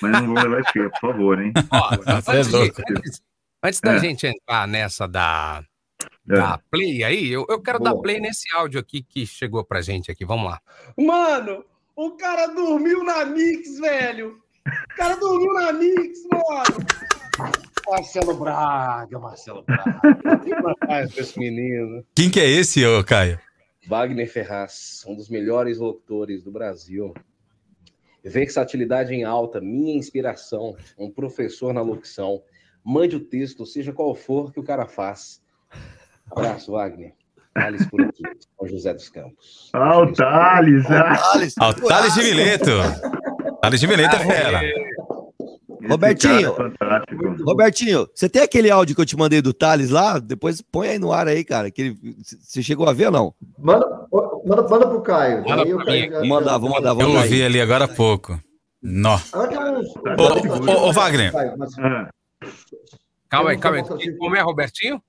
Mas não vou levar esfirra, por favor, hein? Ó, antes, é antes, antes, da é. gente entrar nessa da, é. da play aí, eu, eu quero Boa. dar play nesse áudio aqui que chegou pra gente aqui. Vamos lá. Mano, o cara dormiu na Mix, velho. O cara dormiu na Mix, mano. Marcelo Braga, Marcelo Braga. Que esse menino. Quem que é esse, ô Caio? Wagner Ferraz, um dos melhores locutores do Brasil. Versatilidade em alta, minha inspiração, um professor na locução. Mande o texto, seja qual for que o cara faz. Abraço, Wagner. Thales por aqui, São José dos Campos. Ah, o Thales! Ah, o Thales de Mileto. Thales de Mileto é fera. Robertinho, é Robertinho, você tem aquele áudio que eu te mandei do Thales lá? Depois põe aí no ar aí, cara. Que ele, você chegou a ver ou não? Manda, manda, manda pro Caio. Manda aí, Caio vou mandar, vou mandar. Vou eu ouvi ali agora há pouco. Nó. Ô, Wagner. Calma aí, calma aí. Como é, Robertinho?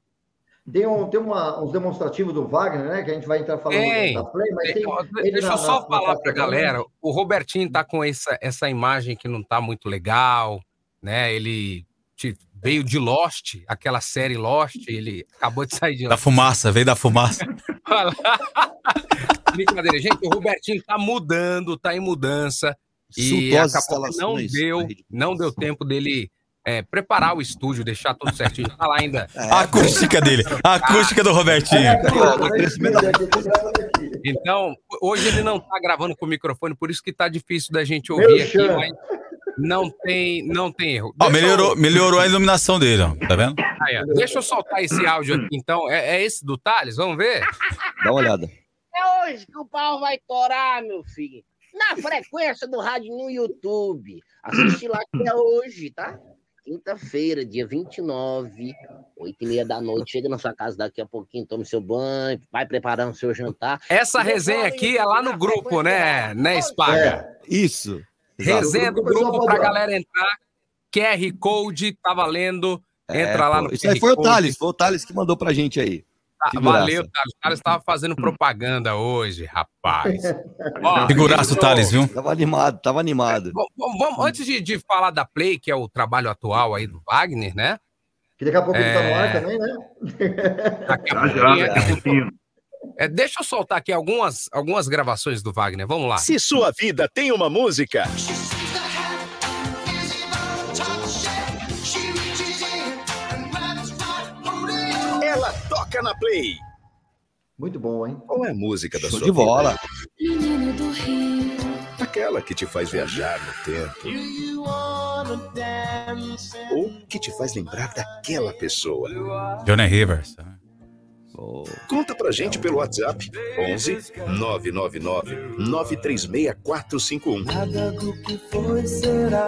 Tem, um, tem uma, uns demonstrativos do Wagner, né? Que a gente vai entrar falando tem, da Play, mas tem. tem deixa eu só na, falar para a galera: o Robertinho tá com essa, essa imagem que não tá muito legal, né? Ele te, veio de Lost, aquela série Lost, ele acabou de sair de Da fumaça, veio da fumaça. Brincadeira, gente, o Robertinho tá mudando, tá em mudança. E acabou não deu, não deu tempo dele é, preparar o estúdio, deixar tudo certinho. Tá lá ainda. A acústica dele, a acústica do Robertinho. Então, hoje ele não tá gravando com o microfone, por isso que tá difícil da gente ouvir aqui, mas não tem, não tem erro. Ó, melhorou, eu... melhorou a iluminação dele, ó. tá vendo? Aí, ó. Deixa eu soltar esse áudio aqui, então. É, é esse do Thales? Vamos ver? Dá uma olhada. É hoje que o pau vai torar, meu filho. Na frequência do rádio no YouTube. Assiste lá que é hoje, tá? Quinta-feira, dia 29, 8 e meia da noite. Chega na sua casa daqui a pouquinho, tome seu banho, vai preparando seu jantar. Essa resenha aqui é lá no grupo, né, né, Spaga? É, isso. Resenha do grupo pra galera entrar. QR Code, tá valendo. É, Entra é, lá no Isso aí foi o Thales, foi o Thales que mandou pra gente aí. Ah, valeu, Thales. O Thales estava fazendo propaganda hoje, rapaz. Figuraço, Thales, viu? Tava animado, tava animado. Vamos, vamos, antes de, de, falar da Play, que é o trabalho atual aí do Wagner, né? Que daqui a pouco é... ele tá no ar é. também, né? Daqui a pouquinho, daqui a pouquinho. É, deixa eu soltar aqui algumas, algumas gravações do Wagner. Vamos lá. Se sua vida tem uma música. Ela toca na Play. Muito bom, hein? Qual é a música da Show sua de bola. Menino do Rio. Aquela que te faz viajar no tempo. Ou que te faz lembrar daquela pessoa. Johnny Rivers. Conta pra gente pelo WhatsApp 11 999 936 451.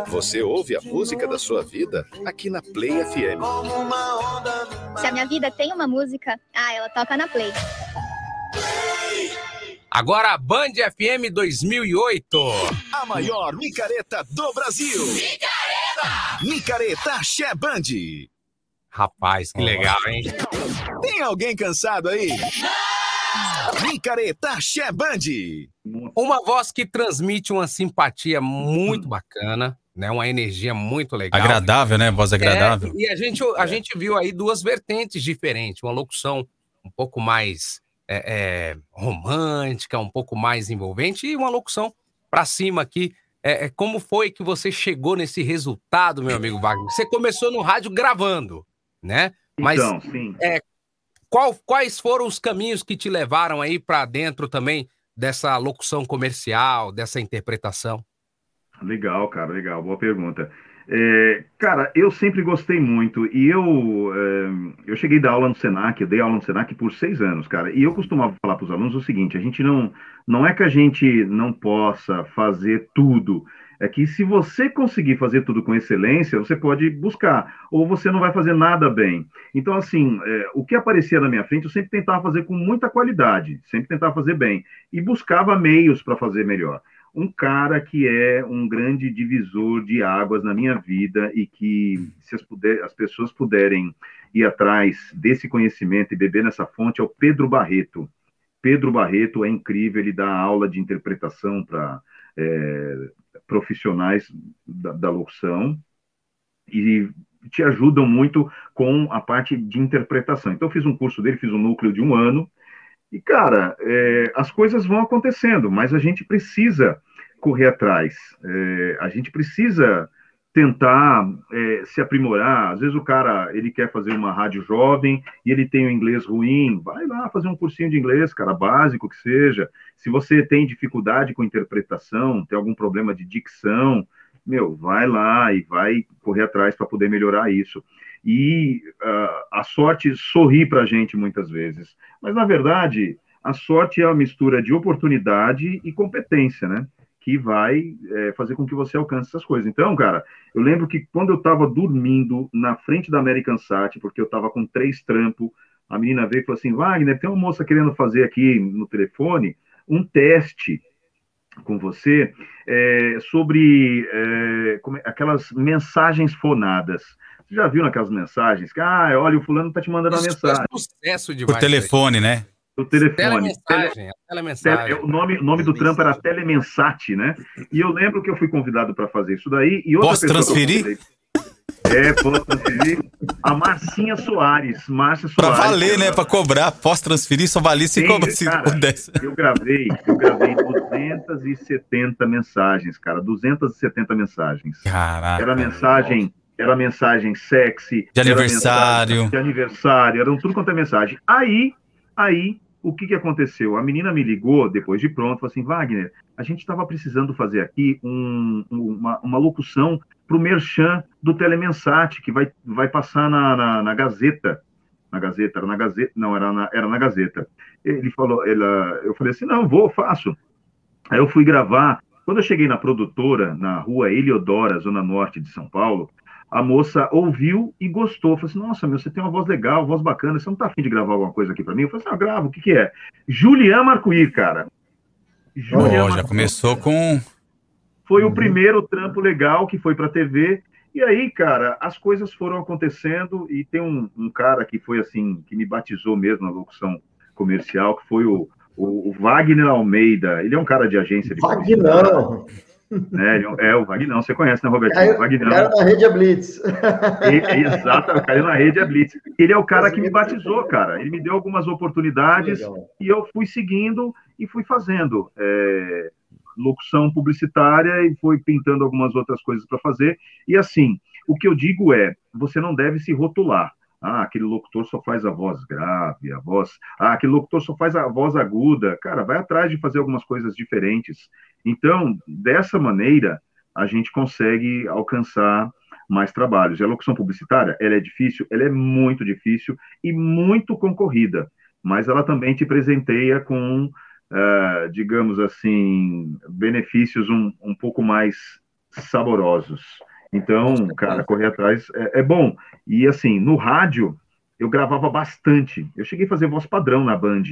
Você ouve a música da sua vida aqui na Play FM. Se a minha vida tem uma música, ah, ela toca na Play. Agora Band FM 2008. A maior micareta do Brasil. Micareta! Micareta Xé Band. Rapaz, que legal, hein? Tem alguém cansado aí? Micareta Xé Band. Uma voz que transmite uma simpatia muito bacana, né? Uma energia muito legal. Agradável, né? Voz agradável. É, e a gente, a gente viu aí duas vertentes diferentes. Uma locução um pouco mais é, é, romântica, um pouco mais envolvente, e uma locução para cima aqui, é, é, como foi que você chegou nesse resultado, meu amigo Wagner? Você começou no rádio gravando, né? Mas então, sim. É, qual, quais foram os caminhos que te levaram aí para dentro também dessa locução comercial, dessa interpretação? Legal, cara, legal, boa pergunta. É, cara, eu sempre gostei muito e eu é, eu cheguei da aula no Senac, eu dei aula no Senac por seis anos, cara. E eu costumava falar para os alunos o seguinte: a gente não não é que a gente não possa fazer tudo, é que se você conseguir fazer tudo com excelência, você pode buscar, ou você não vai fazer nada bem. Então, assim, é, o que aparecia na minha frente, eu sempre tentava fazer com muita qualidade, sempre tentava fazer bem e buscava meios para fazer melhor um cara que é um grande divisor de águas na minha vida e que, se as, puder, as pessoas puderem ir atrás desse conhecimento e beber nessa fonte, é o Pedro Barreto. Pedro Barreto é incrível, ele dá aula de interpretação para é, profissionais da, da locução e te ajudam muito com a parte de interpretação. Então, fiz um curso dele, fiz um núcleo de um ano, e, cara, é, as coisas vão acontecendo, mas a gente precisa correr atrás. É, a gente precisa tentar é, se aprimorar. Às vezes o cara ele quer fazer uma rádio jovem e ele tem o inglês ruim, vai lá fazer um cursinho de inglês, cara, básico que seja. Se você tem dificuldade com interpretação, tem algum problema de dicção, meu, vai lá e vai correr atrás para poder melhorar isso e uh, a sorte sorri para a gente muitas vezes. Mas, na verdade, a sorte é uma mistura de oportunidade e competência, né? Que vai é, fazer com que você alcance essas coisas. Então, cara, eu lembro que quando eu estava dormindo na frente da American Sat, porque eu estava com três trampos, a menina veio e falou assim: Wagner, tem uma moça querendo fazer aqui no telefone um teste com você é, sobre é, como, é, aquelas mensagens fonadas. Você já viu naquelas mensagens que, ah, olha, o fulano tá te mandando Isso uma mensagem. sucesso demais. Por telefone, né? O telefone. Telemensagem, telemensagem. O nome, o nome do trampo era Telemensat, né? E eu lembro que eu fui convidado para fazer isso daí. E outra Posso transferir? É, posso transferir. A Marcinha Soares. Márcia Soares. Pra valer, né? Pra cobrar. Posso transferir? Só valia se, como, se pudesse. Eu gravei, eu gravei 270 mensagens, cara. 270 mensagens. Caraca. Era mensagem era mensagem sexy, de aniversário, de aniversário, eram tudo quanto é mensagem. Aí, aí, o que, que aconteceu? A menina me ligou depois de pronto, falou assim, Wagner, a gente estava precisando fazer aqui um, uma, uma locução para o Merchan do Telemensat, que vai, vai passar na, na, na, Gazeta. Na Gazeta, era na Gazeta, não, era na, era na Gazeta. Ele falou, ela, eu falei assim, não, vou, faço. Aí eu fui gravar. Quando eu cheguei na produtora, na rua Eliodora, Zona Norte de São Paulo, a moça ouviu e gostou. Falou assim: Nossa, meu, você tem uma voz legal, voz bacana, você não tá afim de gravar alguma coisa aqui para mim? Eu falei assim: Ah, gravo, o que, que é? Julian Marcuí, cara. Julian oh, já começou com. Foi uhum. o primeiro trampo legal que foi para TV. E aí, cara, as coisas foram acontecendo e tem um, um, cara que foi assim, que me batizou mesmo na locução comercial, que foi o, o, o Wagner Almeida. Ele é um cara de agência de Wagner! Né? É, é, o Vagnão, você conhece, né, Robertinho? Caiu, Vagnão. Caiu na rede a Blitz. exato, caiu na rede a Blitz. Ele é o cara que me batizou, cara. Ele me deu algumas oportunidades Legal. e eu fui seguindo e fui fazendo. É, locução publicitária e fui pintando algumas outras coisas para fazer. E assim, o que eu digo é, você não deve se rotular. Ah, aquele locutor só faz a voz grave, a voz. Ah, aquele locutor só faz a voz aguda. Cara, vai atrás de fazer algumas coisas diferentes. Então, dessa maneira, a gente consegue alcançar mais trabalhos. E a locução publicitária, ela é difícil, ela é muito difícil e muito concorrida, mas ela também te presenteia com, uh, digamos assim, benefícios um, um pouco mais saborosos. Então, cara, correr atrás é, é, bom. E assim, no rádio, eu gravava bastante. Eu cheguei a fazer voz padrão na Band.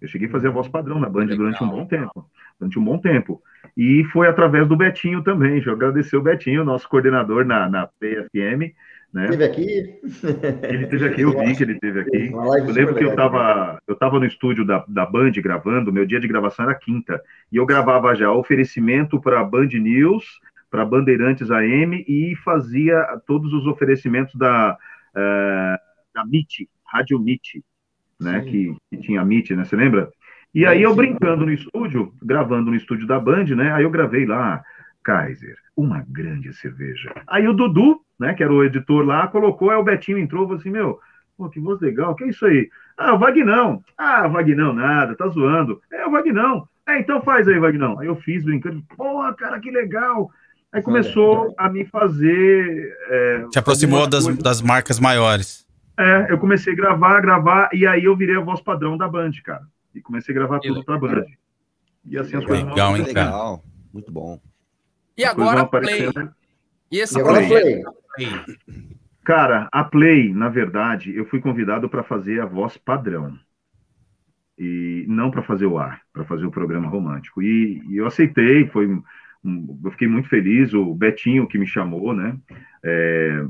Eu cheguei a fazer a voz padrão na Band Legal. durante um bom tempo. Durante um bom tempo. E foi através do Betinho também. Deixa eu agradecer o Betinho, nosso coordenador na, na PFM. Né? Teve aqui? Ele teve aqui, eu vi que ele teve aqui. Eu lembro que eu estava eu tava no estúdio da, da Band gravando, meu dia de gravação era quinta, e eu gravava já oferecimento para a Band News, para Bandeirantes AM e fazia todos os oferecimentos da, uh, da MIT, Rádio MIT, né? Que, que, tinha MIT, né? Você lembra? E aí eu brincando no estúdio, gravando no estúdio da Band, né? Aí eu gravei lá Kaiser, uma grande cerveja. Aí o Dudu, né, que era o editor lá, colocou, aí o Betinho entrou e falou assim, meu, pô, que voz legal, que é isso aí? Ah, o Vagnão. Ah, Vagnão nada, tá zoando. É, o Vagnão. É, então faz aí, Vagnão. Aí eu fiz brincando, porra, cara, que legal. Aí começou a me fazer. É, Te aproximou das, das marcas maiores. É, eu comecei a gravar, gravar, e aí eu virei a voz padrão da Band, cara. E comecei a gravar tudo pra Band. E assim as coisas Legal, hein, cara? Legal. Muito bom. E agora Play. E essa E agora Play? Cara, a Play, na verdade, eu fui convidado para fazer a voz padrão. E não para fazer o ar, para fazer o programa romântico. E, e eu aceitei, foi eu fiquei muito feliz, o Betinho que me chamou, né,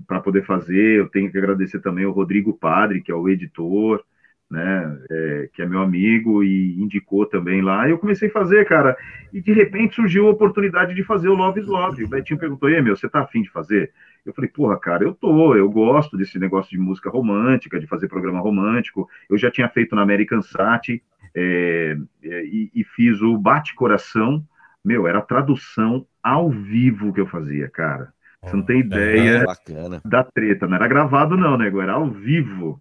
para poder fazer. Eu tenho que agradecer também o Rodrigo Padre, que é o editor, né, é, que é meu amigo e indicou também lá. E eu comecei a fazer, cara, e de repente surgiu a oportunidade de fazer o Love is Love. O Betinho perguntou: "E meu, você tá afim de fazer?" Eu falei, porra, cara, eu tô, eu gosto desse negócio de música romântica, de fazer programa romântico. Eu já tinha feito na American Sat é, é, e, e fiz o Bate Coração. Meu, era tradução ao vivo que eu fazia, cara. Você não tem ideia bacana. da treta. Não era gravado, não, nego, era ao vivo.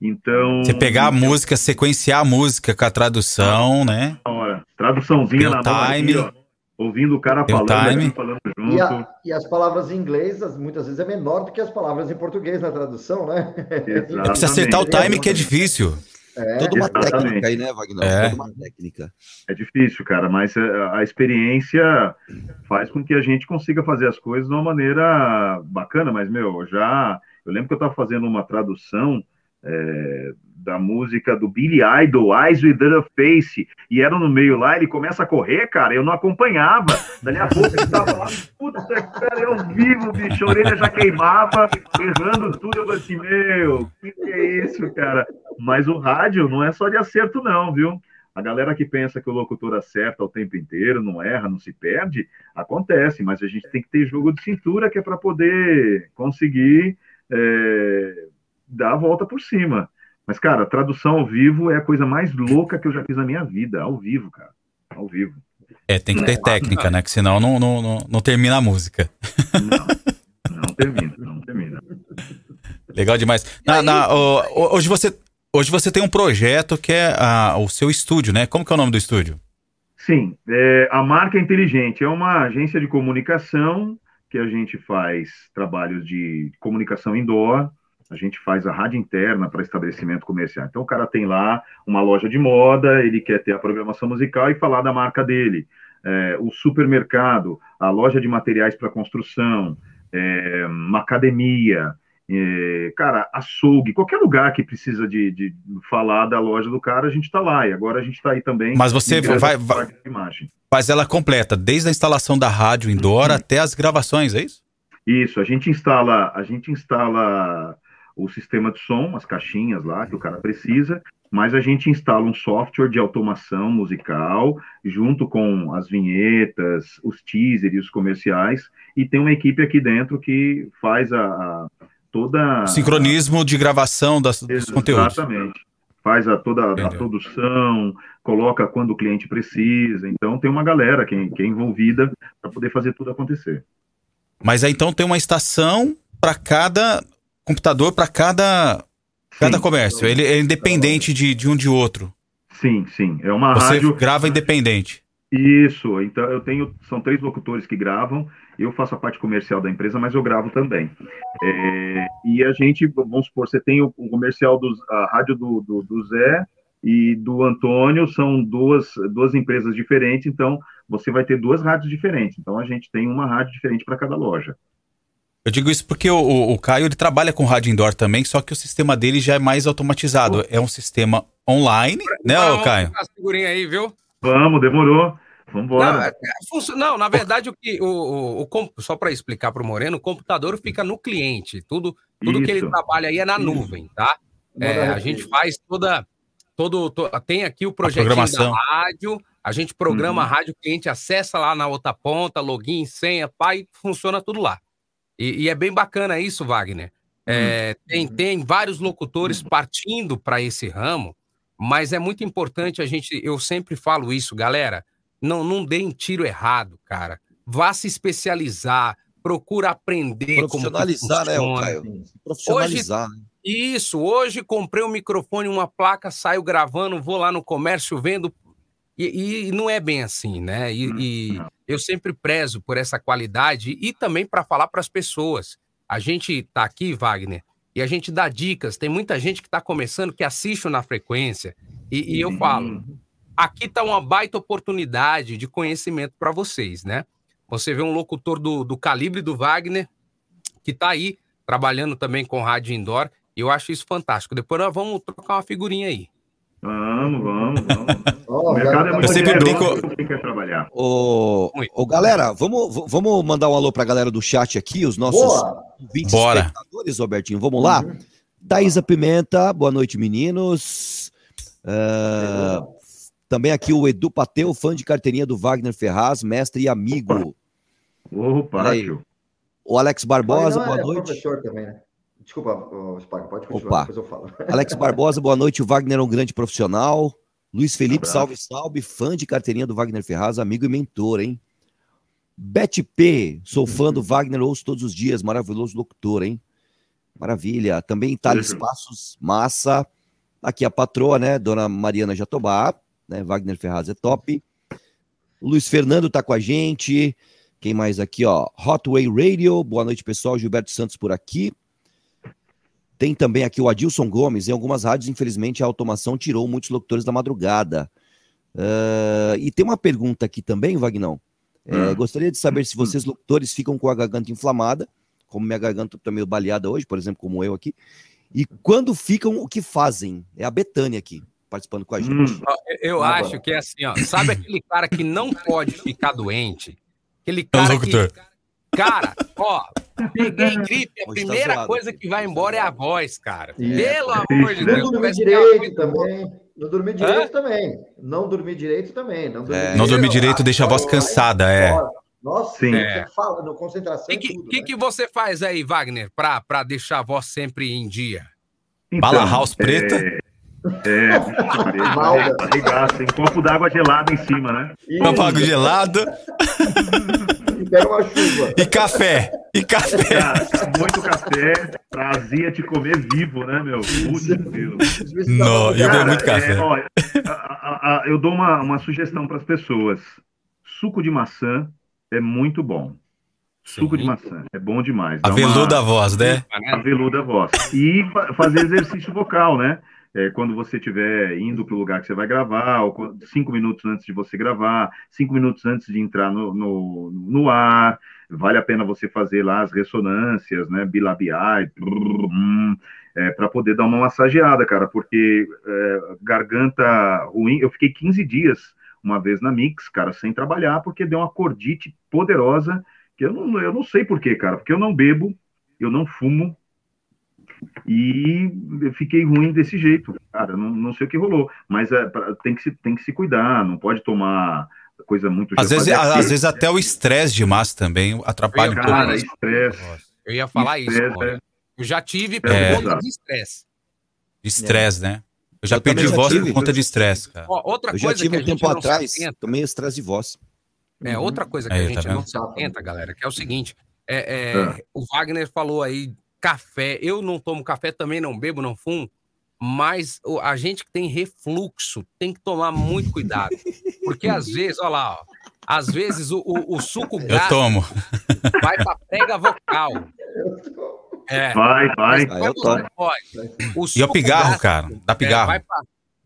Então. Você pegar a música, sequenciar a música com a tradução, né? Hora. Traduçãozinha Real na mão aqui, time. ó, ouvindo o cara Real falando, time. falando E, junto. a- e as palavras em inglês, as- muitas vezes, é menor do que as palavras em português na tradução, né? É preciso acertar o time que é difícil. É, Toda uma Exatamente. técnica aí, né, Wagner? É. Toda uma técnica. É difícil, cara, mas é, a experiência faz com que a gente consiga fazer as coisas de uma maneira bacana. Mas, meu, eu já. Eu lembro que eu estava fazendo uma tradução é, da música do Billy Idol, Eyes Without a Face, e era no meio lá, ele começa a correr, cara, eu não acompanhava. Dali a pouco ele tava lá, puta, cara, eu vivo, bicho, a orelha já queimava, errando tudo. Eu falei assim, meu, que que é isso, cara? Mas o rádio não é só de acerto, não, viu? A galera que pensa que o locutor acerta o tempo inteiro, não erra, não se perde, acontece, mas a gente tem que ter jogo de cintura que é para poder conseguir é, dar a volta por cima. Mas, cara, tradução ao vivo é a coisa mais louca que eu já fiz na minha vida, ao vivo, cara. Ao vivo. É, tem que ter técnica, né? Que senão não, não, não, não termina a música. Não termina, não termina. Legal demais. Na- na- hoje, você, hoje você tem um projeto que é ah, o seu estúdio, né? Como que é o nome do estúdio? Sim, é, a Marca Inteligente é uma agência de comunicação que a gente faz trabalhos de comunicação indoor, a gente faz a rádio interna para estabelecimento comercial. Então o cara tem lá uma loja de moda, ele quer ter a programação musical e falar da marca dele. É, o supermercado, a loja de materiais para construção, é, uma academia, é, cara, açougue, qualquer lugar que precisa de, de falar da loja do cara, a gente está lá. E agora a gente está aí também. Mas você vai- vai-. Faz ela completa, desde a instalação da rádio indoor Uhum. até as gravações, é isso? Isso, a gente instala, a gente instala o sistema de som, as caixinhas lá que o cara precisa, mas a gente instala um software de automação musical junto com as vinhetas, os teasers e os comerciais, e tem uma equipe aqui dentro que faz a, a- toda Sincronismo de gravação das, dos conteúdos. Exatamente. Faz a, toda a produção, coloca quando o cliente precisa. Então tem uma galera que, que é envolvida para poder fazer tudo acontecer. Mas aí então tem uma estação para cada computador, para cada, cada comércio. Ele é independente de, de um de outro. Sim, sim. É uma Você rádio. grava independente. Isso, então eu tenho, são três locutores que gravam, eu faço a parte comercial da empresa, mas eu gravo também. É, e a gente, vamos supor, você tem o, o comercial dos, a rádio do, do, do Zé e do Antônio, são duas, duas empresas diferentes, então você vai ter duas rádios diferentes. Então a gente tem uma rádio diferente para cada loja. Eu digo isso porque o, o, o Caio ele trabalha com rádio indoor também, só que o sistema dele já é mais automatizado. É um sistema online, né, ô Caio? A figurinha aí, viu? Vamos, demorou. Vamos Não, embora. é- é funcio- não, na verdade, o que o, o- o só para explicar para o Moreno, o computador fica no cliente. Tudo, tudo que ele Isso. trabalha aí é na nuvem, tá? É, a gente faz toda. Todo, to- tem aqui o projetinho da programação. rádio, a gente programa Uhum. a rádio, o cliente acessa lá na outra ponta, login, senha, pai, funciona tudo lá. E, e é bem bacana isso, Wagner. É, tem, tem vários locutores partindo para esse ramo, mas é muito importante a gente. Eu sempre falo isso, galera. Não, não deem tiro errado, cara. vá se especializar, procura aprender Profissionalizar, né, Caio? Profissionalizar. Hoje, isso, hoje comprei um microfone, uma placa, saio gravando, vou lá no comércio, vendo. E, e não é bem assim, né? E, hum, e eu sempre prezo por essa qualidade e também para falar para as pessoas. A gente tá aqui, Wagner, e a gente dá dicas. Tem muita gente que está começando que assiste na frequência. E, e eu falo, aqui está uma baita oportunidade de conhecimento para vocês, né? Você vê um locutor do, do calibre do Wagner que está aí trabalhando também com rádio indoor e eu acho isso fantástico. Depois nós vamos trocar uma figurinha aí. Vamos, vamos, vamos. o mercado é muito sempre quem quer trabalhar. Ô, ô, galera, vamos, vamos mandar um alô para a galera do chat aqui, os nossos Boa. Bora. espectadores, Robertinho. Vamos lá? Uhum. Daísa Pimenta, boa noite, meninos. Uh, também aqui o Edu Pateu, fã de carteirinha do Wagner Ferraz, mestre e amigo. Opa, o Alex Barbosa, boa é noite. professor também, né? Desculpa, Spaga, pode continuar, Opa. depois eu falo. Alex Barbosa, boa noite. O Wagner é um grande profissional. Luiz Felipe, um salve, salve. Fã de carteirinha do Wagner Ferraz, amigo e mentor, hein? Bete P, sou fã do Wagner, ouço todos os dias, maravilhoso locutor, hein? Maravilha. Também Thales Passos, massa. Aqui a patroa, né? Dona Mariana Jatobá, né? Wagner Ferraz é top. O Luiz Fernando tá com a gente. Quem mais aqui, ó? Hotway Radio, boa noite, pessoal. Gilberto Santos por aqui. Tem também aqui o Adilson Gomes. Em algumas rádios, infelizmente, a automação tirou muitos locutores da madrugada. Uh, e tem uma pergunta aqui também, Vagnão. É, hum. Gostaria de saber se vocês, locutores, ficam com a garganta inflamada, como minha garganta está meio baleada hoje, por exemplo, como eu aqui. E quando ficam, o que fazem? É a Betânia aqui, participando com a gente. Hum. Eu Vamos acho que é assim, ó. Sabe aquele cara que não pode ficar doente? Aquele é cara que Cara, ó, peguei gripe, a tá primeira tá coisa que vai embora é a voz, cara. Pelo amor de Deus. Não dormir direito também. Não dormir direito Hã? também. Não dormir direito também. Não dormir, é. direito deixa a voz cansada, é. Nossa, Sim. É. fala, no concentração. O que, tudo, que, né? que você faz aí, Wagner, pra, pra deixar a voz sempre em dia? Então, Bala House preta? É... É, regaça, tem copo d'água gelada em cima, né? Copo d'água gelado. E pega uma chuva. E café. E café. Cara, muito café pra azia te comer vivo, né, meu? Putz, Não, eu dei muito café. É, ó, a, a, a, eu dou uma, uma sugestão para as pessoas. Suco de maçã é muito bom. Suco Sim. de maçã é bom demais. A veluda uma... voz, né? A veluda voz. E fazer exercício vocal, né? É, quando você estiver indo para o lugar que você vai gravar, ou cinco minutos antes de você gravar, cinco minutos antes de entrar no, no, no ar, vale a pena você fazer lá as ressonâncias, né, bilabiais, é, para poder dar uma massageada, cara, porque é, garganta ruim, eu fiquei 15 dias uma vez na Mix, cara, sem trabalhar, porque deu uma cordite poderosa, que eu não, eu não sei porquê, cara, porque eu não bebo, eu não fumo, e fiquei ruim desse jeito, cara. Não, não sei o que rolou, mas é, tem, que se, tem que se cuidar, não pode tomar coisa muito. Às vezes, às vezes até o estresse demais também atrapalha um pouco. Cara, estresse. Eu ia falar isso. É... Eu já tive por é, conta de estresse. Estresse, né? Eu já eu perdi voz tive, por conta de estresse, cara. Ó, outra eu coisa já tive um tempo atrás, tomei estresse de voz. É, outra coisa que a gente tá não se atenta, galera, que é o seguinte: é, é, é, o Wagner falou aí café. Eu não tomo café, também não bebo, não fumo. Mas a gente que tem refluxo tem que tomar muito cuidado. Porque às vezes, olha lá, ó, às vezes o, o, o suco Eu tomo. vai para prega vocal. É, vai, vai. Eu tomo. e o pigarro, cara, dá é, pigarro. É,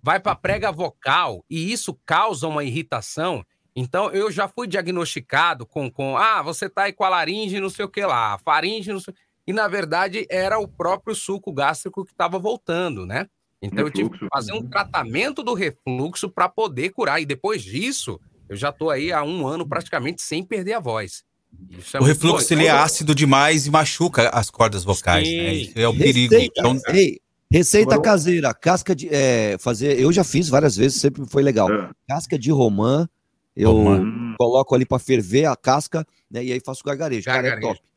vai para prega vocal e isso causa uma irritação. Então, eu já fui diagnosticado com, com ah, você tá aí com a laringe, não sei o que lá, faringe, não sei e na verdade era o próprio suco gástrico que estava voltando, né? Então refluxo. eu tive que fazer um tratamento do refluxo para poder curar. E depois disso, eu já estou aí há um ano praticamente sem perder a voz. É o refluxo ele é ácido demais e machuca as cordas vocais, né? Sim. né? Isso é o perigo. Receita, então... Ei, receita caseira, casca de. É, fazer. Eu já fiz várias vezes, sempre foi legal. É. Casca de romã, eu romã. coloco ali para ferver a casca, né? E aí faço gargarejo. gargarejo. Cara, é top.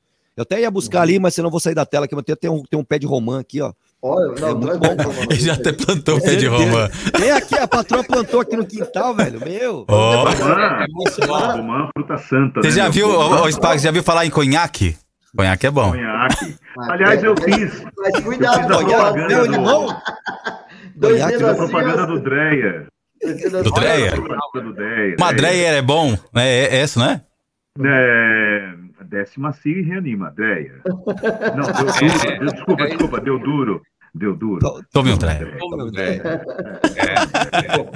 Eu até ia buscar ali, mas senão vou sair da tela, que eu tenho, tem um, tem um pé de romã aqui, ó. Olha, não, é muito bom. Ele já até plantou o pé de romã. Vem aqui, a patroa plantou aqui no quintal, velho. Meu. Oh. Romã, fruta santa. Você né, já viu, o, Spag, já viu falar em conhaque? Conhaque é bom. Conhaque. Aliás, eu fiz. Mas cuidado, meu do- irmão. Dois A propaganda do Dreia. Do Dreia. Uma Dreia é bom, né? É, é essa, né? É, desce macio e reanima, Dreia. Não, deu duro. Deu- desculpa, desculpa, deu duro. Deu duro. Tome Dreia. Tome Dreia.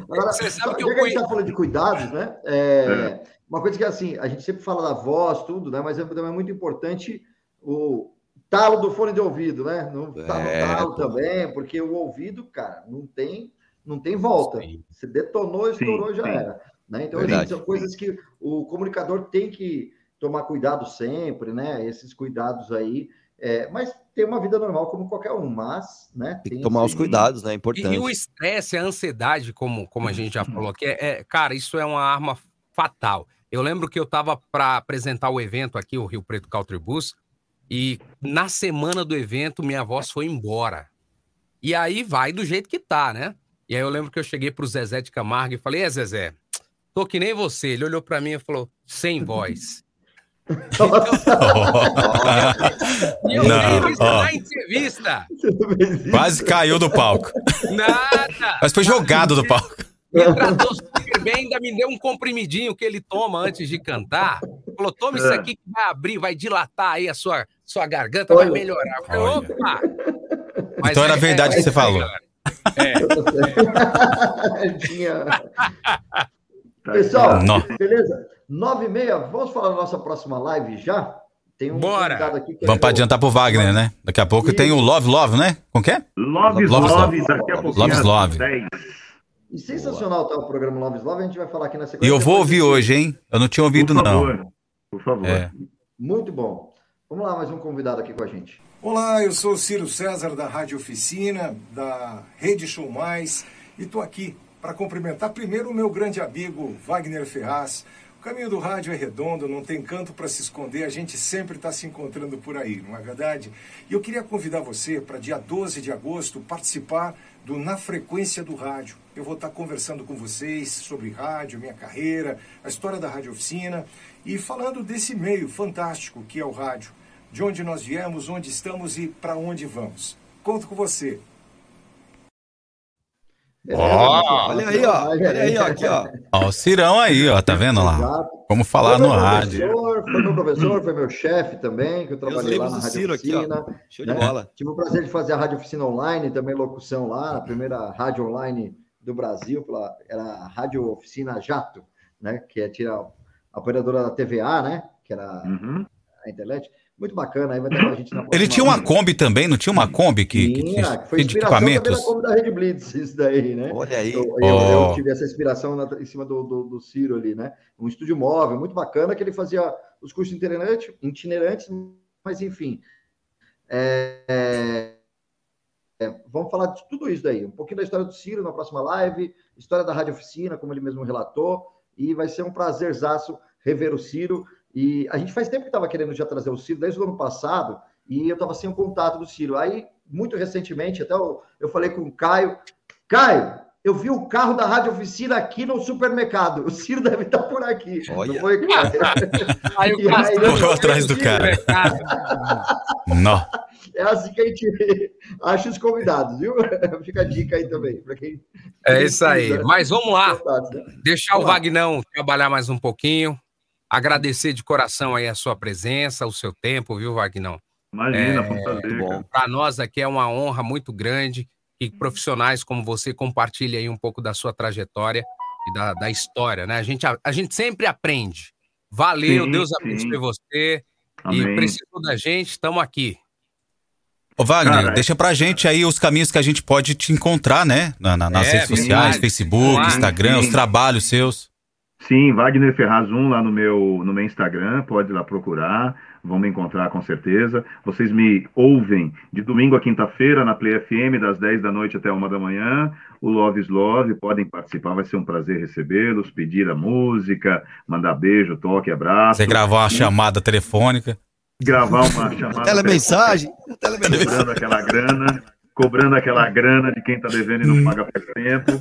Agora, Você sabe que já eu que a gente está falando de cuidados, né? É, Uma coisa que é assim, a gente sempre fala da voz, tudo, né? Mas é também muito importante o talo do fone de ouvido, né? Não tá no É, talo também, porque o ouvido, cara, não tem, não tem volta. Você detonou, estourou, já sim. era. Né? Então, Verdade. assim, são coisas que o comunicador tem que tomar cuidado sempre, né? Esses cuidados aí. É, mas tem uma vida normal como qualquer um, mas, né? Tem que tomar os cuidados, né? É E, importante. e o estresse, a ansiedade, como, como a gente já falou aqui, é, é- cara, isso é uma arma fatal. Eu lembro que eu estava para apresentar o evento aqui, o Rio Preto Country Bus, e na semana do evento minha voz foi embora. E aí vai do jeito que tá, né? E aí eu lembro que eu cheguei pro Zezé de Camargo e falei: É, Zezé, tô que nem você. Ele olhou para mim e falou: sem voz. E eu Não, ó. na entrevista. Quase caiu do palco. Nada. Mas foi jogado do palco. Me tratou super bem, ainda me deu um comprimidinho que ele toma antes de cantar. Falou: toma isso É. aqui que vai abrir, vai dilatar aí a sua, sua garganta, vai Olha. melhorar. Eu falei, opa! Então era é- verdade é- que você falou. Tinha... Pessoal, Nó. beleza? Nove e meia, vamos falar da nossa próxima live já? Tem um Bora. convidado aqui que é Vamos para o- adiantar pro Wagner, né? Daqui a pouco tem o Love Love, né? Com que é? Love, Love, love, love. daqui a pouquinho. Love, love. 10. E sensacional tá o programa Love Love, a gente vai falar aqui na sequência. E eu vou ouvir hoje, hein? Eu não tinha ouvido, Por não. Por favor. É. Muito bom. Vamos lá, mais um convidado aqui com a gente. Olá, eu sou o Ciro César da Rádio Oficina, da Rede Show Mais, e estou aqui para cumprimentar primeiro o meu grande amigo Wagner Ferraz. O caminho do rádio é redondo, não tem canto para se esconder, a gente sempre está se encontrando por aí, não é verdade? E eu queria convidar você para dia 12 de agosto participar do Na Frequência do Rádio. Eu vou estar conversando com vocês sobre rádio, minha carreira, a história da Rádio Oficina e falando desse meio fantástico que é o rádio de onde nós viemos, onde estamos e para onde vamos. Conto com você. Ó, Olha aí, ó. Olha aí, ó. Aqui, ó. Ó, o Cirão aí, ó. Tá vendo lá? Como falar Foi no meu rádio. professor, Foi meu professor, foi meu chefe também, que eu trabalhei lá na Rádio Ciro aqui. Oficina. Show de né? bola. Tive o prazer de fazer a Rádio Oficina Online, também locução lá, a primeira rádio online do Brasil, pela, era a Rádio Oficina Jato, né? Que é a operadora da TVA, né? Que era Uhum. a internet. Muito bacana, aí vai estar com a gente na Ele tinha uma. Kombi também, não tinha uma Kombi que, que Tinha, que foi de equipamentos? Kombi da Rede Blitz, isso daí, né? Olha aí. Eu, eu- Oh. eu tive essa inspiração na- em cima do, do, do Ciro ali, né? Um estúdio móvel, muito bacana, que ele fazia os cursos itinerantes, itinerantes mas enfim. É, é, vamos falar de tudo isso daí. Um pouquinho da história do Ciro na próxima live, história da Rádio Oficina, como ele mesmo relatou, e vai ser um prazerzaço rever o Ciro. E a gente faz tempo que estava querendo já trazer o Ciro, desde o ano passado, e eu estava sem o contato do Ciro. Aí, muito recentemente, até eu, eu falei com o Caio, Caio, eu vi o carro da Rádio Oficina aqui no supermercado. O Ciro deve estar por aqui. Olha. Não foi? Aí o aí, Correu atrás do cara. Não. É assim que a gente acha os convidados, viu? Fica a dica aí também, para quem. É isso aí. Mas vamos lá. Né? Deixar o. Vagnão trabalhar mais um pouquinho. Agradecer de coração aí a sua presença, o seu tempo, viu, Vagnão? Imagina, É. Para nós aqui é uma honra muito grande que profissionais como você compartilhem aí um pouco da sua trajetória e da, da história, né? A gente, a, a gente sempre aprende. Valeu, Sim, Deus abençoe você. Amém. E precisou da gente, estamos aqui. Ô, Wagner, Cara, deixa pra gente aí os caminhos que a gente pode te encontrar, né? Na- na- nas É, redes sociais, verdade. Facebook, Claro. Instagram, os Sim. trabalhos seus. Sim, Wagner Ferraz 1 lá no meu, no meu Instagram, pode ir lá procurar, vão me encontrar com certeza. Vocês me ouvem de domingo a quinta-feira na Play FM, das 10 da noite até 1 da manhã. O Love is Love, podem participar, vai ser um prazer recebê-los, pedir a música, mandar beijo, toque, abraço. Você gravar uma chamada telefônica. Gravar uma chamada. Telemensagem. Cobrando aquela grana. Cobrando aquela grana de quem tá devendo e não paga por tempo.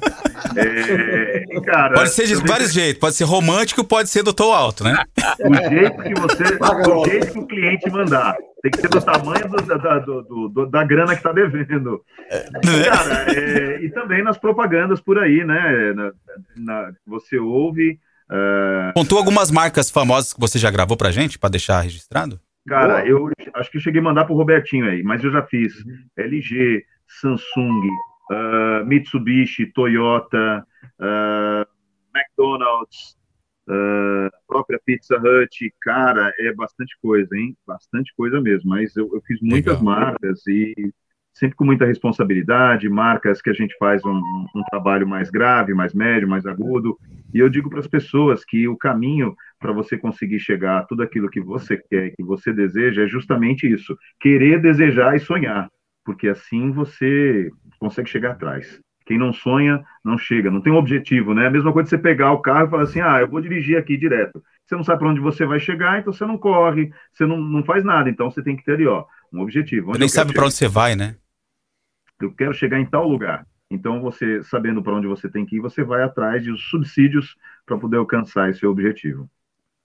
É, cara, pode ser de vários jeitos, pode ser romântico, pode ser do tom alto, né? O jeito que você, o jeito que o cliente mandar. Tem que ser do tamanho do, da, do, do, da grana que tá devendo. Cara, é, e também nas propagandas por aí, né? Na, na, você ouve. Uh... Contou algumas marcas famosas que você já gravou pra gente, para deixar registrado? Cara, Boa. eu acho que eu cheguei a mandar pro Robertinho aí, mas eu já fiz uhum. LG, Samsung, uh, Mitsubishi, Toyota, uh, McDonald's, uh, própria Pizza Hut. Cara, é bastante coisa, hein? Bastante coisa mesmo. Mas eu, eu fiz muitas Legal. marcas e sempre com muita responsabilidade, marcas que a gente faz um, um, trabalho mais grave, mais médio, mais agudo. E eu digo para as pessoas que o caminho para você conseguir chegar a tudo aquilo que você quer, que você deseja, é justamente isso: querer, desejar e sonhar, porque assim você consegue chegar atrás. Quem não sonha, não chega, não tem um objetivo, né? A mesma coisa de você pegar o carro e falar assim: ah, eu vou dirigir aqui direto. Você não sabe para onde você vai chegar, então você não corre, você não, não faz nada. Então você tem que ter ali, ó, um objetivo. Você nem sabe para onde você vai, né? Eu quero chegar em tal lugar. Então, você, sabendo para onde você tem que ir, você vai atrás de subsídios para poder alcançar esse objetivo.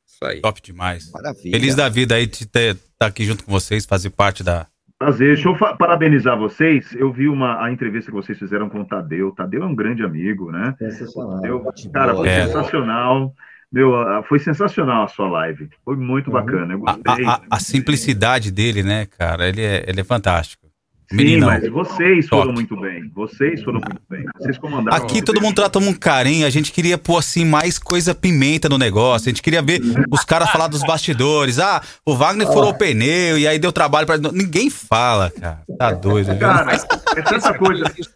Isso aí. Top demais. Maravilha. Feliz da vida aí de estar tá aqui junto com vocês, fazer parte da. Prazer. Deixa eu parabenizar vocês. Eu vi uma, a entrevista que vocês fizeram com o Tadeu. Tadeu é um grande amigo, né? Sensacional. Tadeu, cara, foi é. sensacional. Meu, foi sensacional a sua live. Foi muito uhum. bacana. Eu gostei. A, a, a simplicidade dele, né, cara? Ele é, ele é fantástico. Sim, mas vocês Top. foram muito bem. Vocês foram muito bem. Vocês comandaram. Aqui todo mundo trata um carinho. A gente queria pôr assim mais coisa pimenta no negócio. A gente queria ver os caras falar dos bastidores. Ah, o Wagner furou o pneu e aí deu trabalho para Ninguém fala, cara. Tá doido. Cara, é tanta coisa. É isso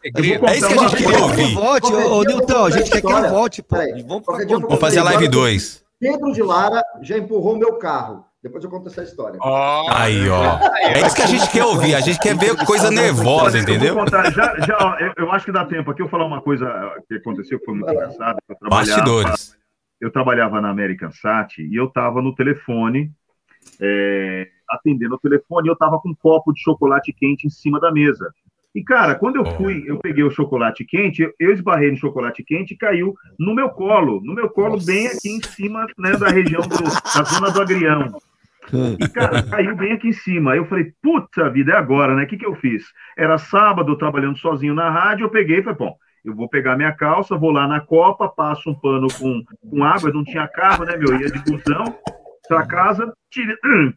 que a gente queria ouvir. Volte, ô, ô Nilton, a gente quer que ele volte, pô. Vamos fazer a live 2. Pedro de Lara já empurrou meu carro. Depois eu conto essa história. Oh, aí, ó. É isso que a gente quer ouvir. A gente quer ver coisa nervosa, entendeu? Já, já, eu, eu, acho que dá tempo aqui eu falar uma coisa que aconteceu que foi muito engraçada. Bastidores. Eu trabalhava na American Sat e eu estava no telefone, é, atendendo o telefone, e eu estava com um copo de chocolate quente em cima da mesa. E, cara, quando eu fui, eu peguei o chocolate quente, eu esbarrei no chocolate quente e caiu no meu colo, no meu colo, Nossa. bem aqui em cima, né, da região do, da zona do agrião. E, cara, caiu bem aqui em cima. Aí eu falei, puta vida, é agora, né? O que, que eu fiz? Era sábado, trabalhando sozinho na rádio, eu peguei e falei, bom, eu vou pegar minha calça, vou lá na Copa, passo um pano com, com água, não tinha carro, né, meu? Ia de busão pra casa, tirei,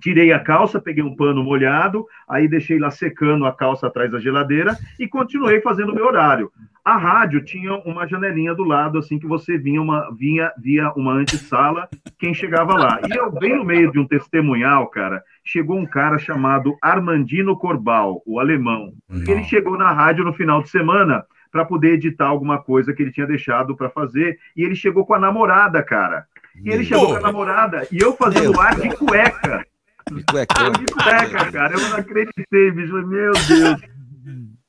tirei a calça, peguei um pano molhado, aí deixei lá secando a calça atrás da geladeira e continuei fazendo o meu horário. A rádio tinha uma janelinha do lado, assim, que você vinha, uma, vinha via uma antessala, quem chegava lá. E eu, bem no meio de um testemunhal, cara, chegou um cara chamado Armandino Corbal, o alemão. Ele chegou na rádio no final de semana para poder editar alguma coisa que ele tinha deixado para fazer, e ele chegou com a namorada, cara. E ele chegou com a namorada, e eu fazendo ar de cueca. De cueca. De cueca, cara. Eu não acreditei, bicho. Meu Deus.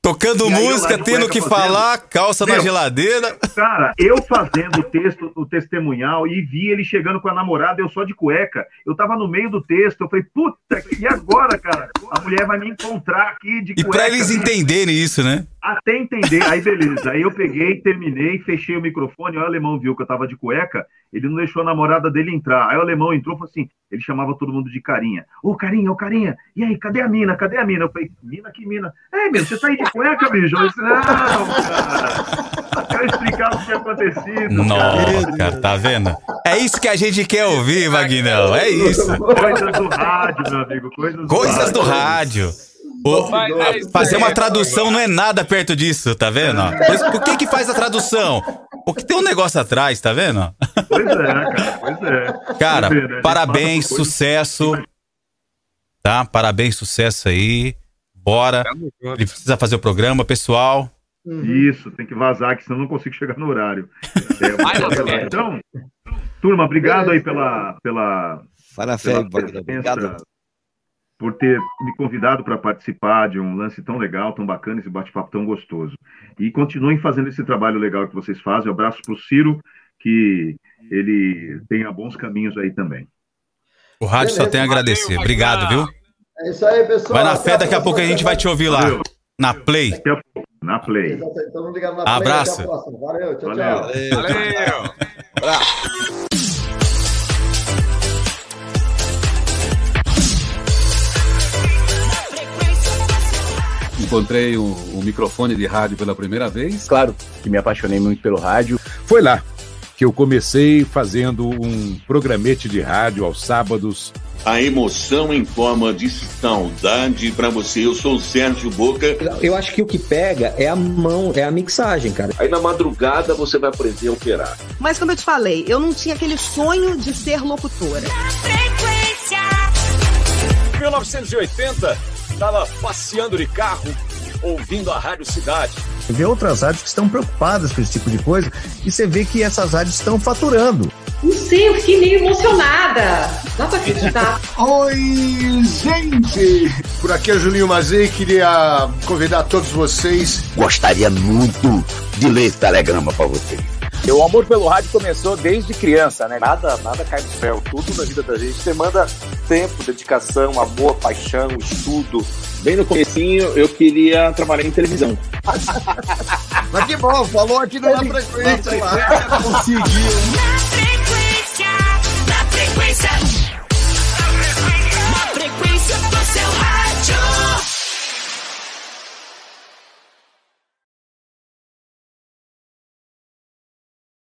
Tocando música, tendo que fazendo... falar, calça Meu, na geladeira. Cara, eu fazendo o texto, o testemunhal, e vi ele chegando com a namorada, eu só de cueca. Eu tava no meio do texto, eu falei, puta, e agora, cara? A mulher vai me encontrar aqui de cueca. E pra eles entenderem isso, né? Até entender, aí beleza. Aí eu peguei, terminei, fechei o microfone, o alemão viu que eu tava de cueca, ele não deixou a namorada dele entrar. Aí o alemão entrou e falou assim: ele chamava todo mundo de carinha. Ô, carinha, ô, carinha, e aí, cadê a mina? Cadê a mina? Eu falei, mina, que mina? É, meu, você tá aí de cueca, bicho? Eu disse, não, cara. Quero explicar o que tinha acontecido. Nossa, cara, tá vendo? É isso que a gente quer ouvir, Vagnão. É isso. Coisas do rádio, meu amigo. Coisas do Coisas Do rádio. O, fazer uma tradução não é nada perto disso, tá vendo? Por que que faz a tradução? Porque tem um negócio atrás, tá vendo? Pois é, cara, pois é. Cara, né? parabéns, sucesso. Tá? Parabéns, sucesso aí. Bora. Ele precisa fazer o programa, pessoal. Isso, tem que vazar, que senão eu não consigo chegar no horário. É, então, turma, obrigado aí pela. pela Fala, Fé, obrigado por ter me convidado para participar de um lance tão legal, tão bacana, esse bate-papo tão gostoso. E continuem fazendo esse trabalho legal que vocês fazem. Um abraço para o Ciro, que ele tenha bons caminhos aí também. O rádio Beleza, só tem a agradecer. Valeu, Obrigado, viu? É isso aí, pessoal. Vai na fé, daqui a pouco a gente vai te ouvir lá. Valeu. Na Play. Na Play. Então, ligado na Abraço. Play. Até a próxima. Valeu, tchau, Valeu. tchau. Valeu. Encontrei o, o microfone de rádio pela primeira vez. Claro que me apaixonei muito pelo rádio. Foi lá que eu comecei fazendo um programete de rádio aos sábados. A emoção em forma de saudade para você. Eu sou o Sérgio Boca. Eu acho que o que pega é a mão, é a mixagem, cara. Aí na madrugada você vai aprender a operar. Mas como eu te falei, eu não tinha aquele sonho de ser locutora. 1980, estava passeando de carro, ouvindo a Rádio Cidade. Vê outras rádios que estão preocupadas com esse tipo de coisa e você vê que essas rádios estão faturando. Não sei, eu fiquei meio emocionada. Dá pra acreditar. Oi, gente! Por aqui é Julinho Mazei, queria convidar todos vocês. Gostaria muito de ler esse telegrama para você. O amor pelo rádio começou desde criança, né? Nada, nada cai do céu. Tudo na vida da gente demanda tempo, dedicação, amor, paixão, estudo. Bem no comecinho, eu queria trabalhar em televisão. Mas que bom, falou aqui Na Frequência lá. Conseguiu. Na frequência, na frequência, na frequência do seu rádio.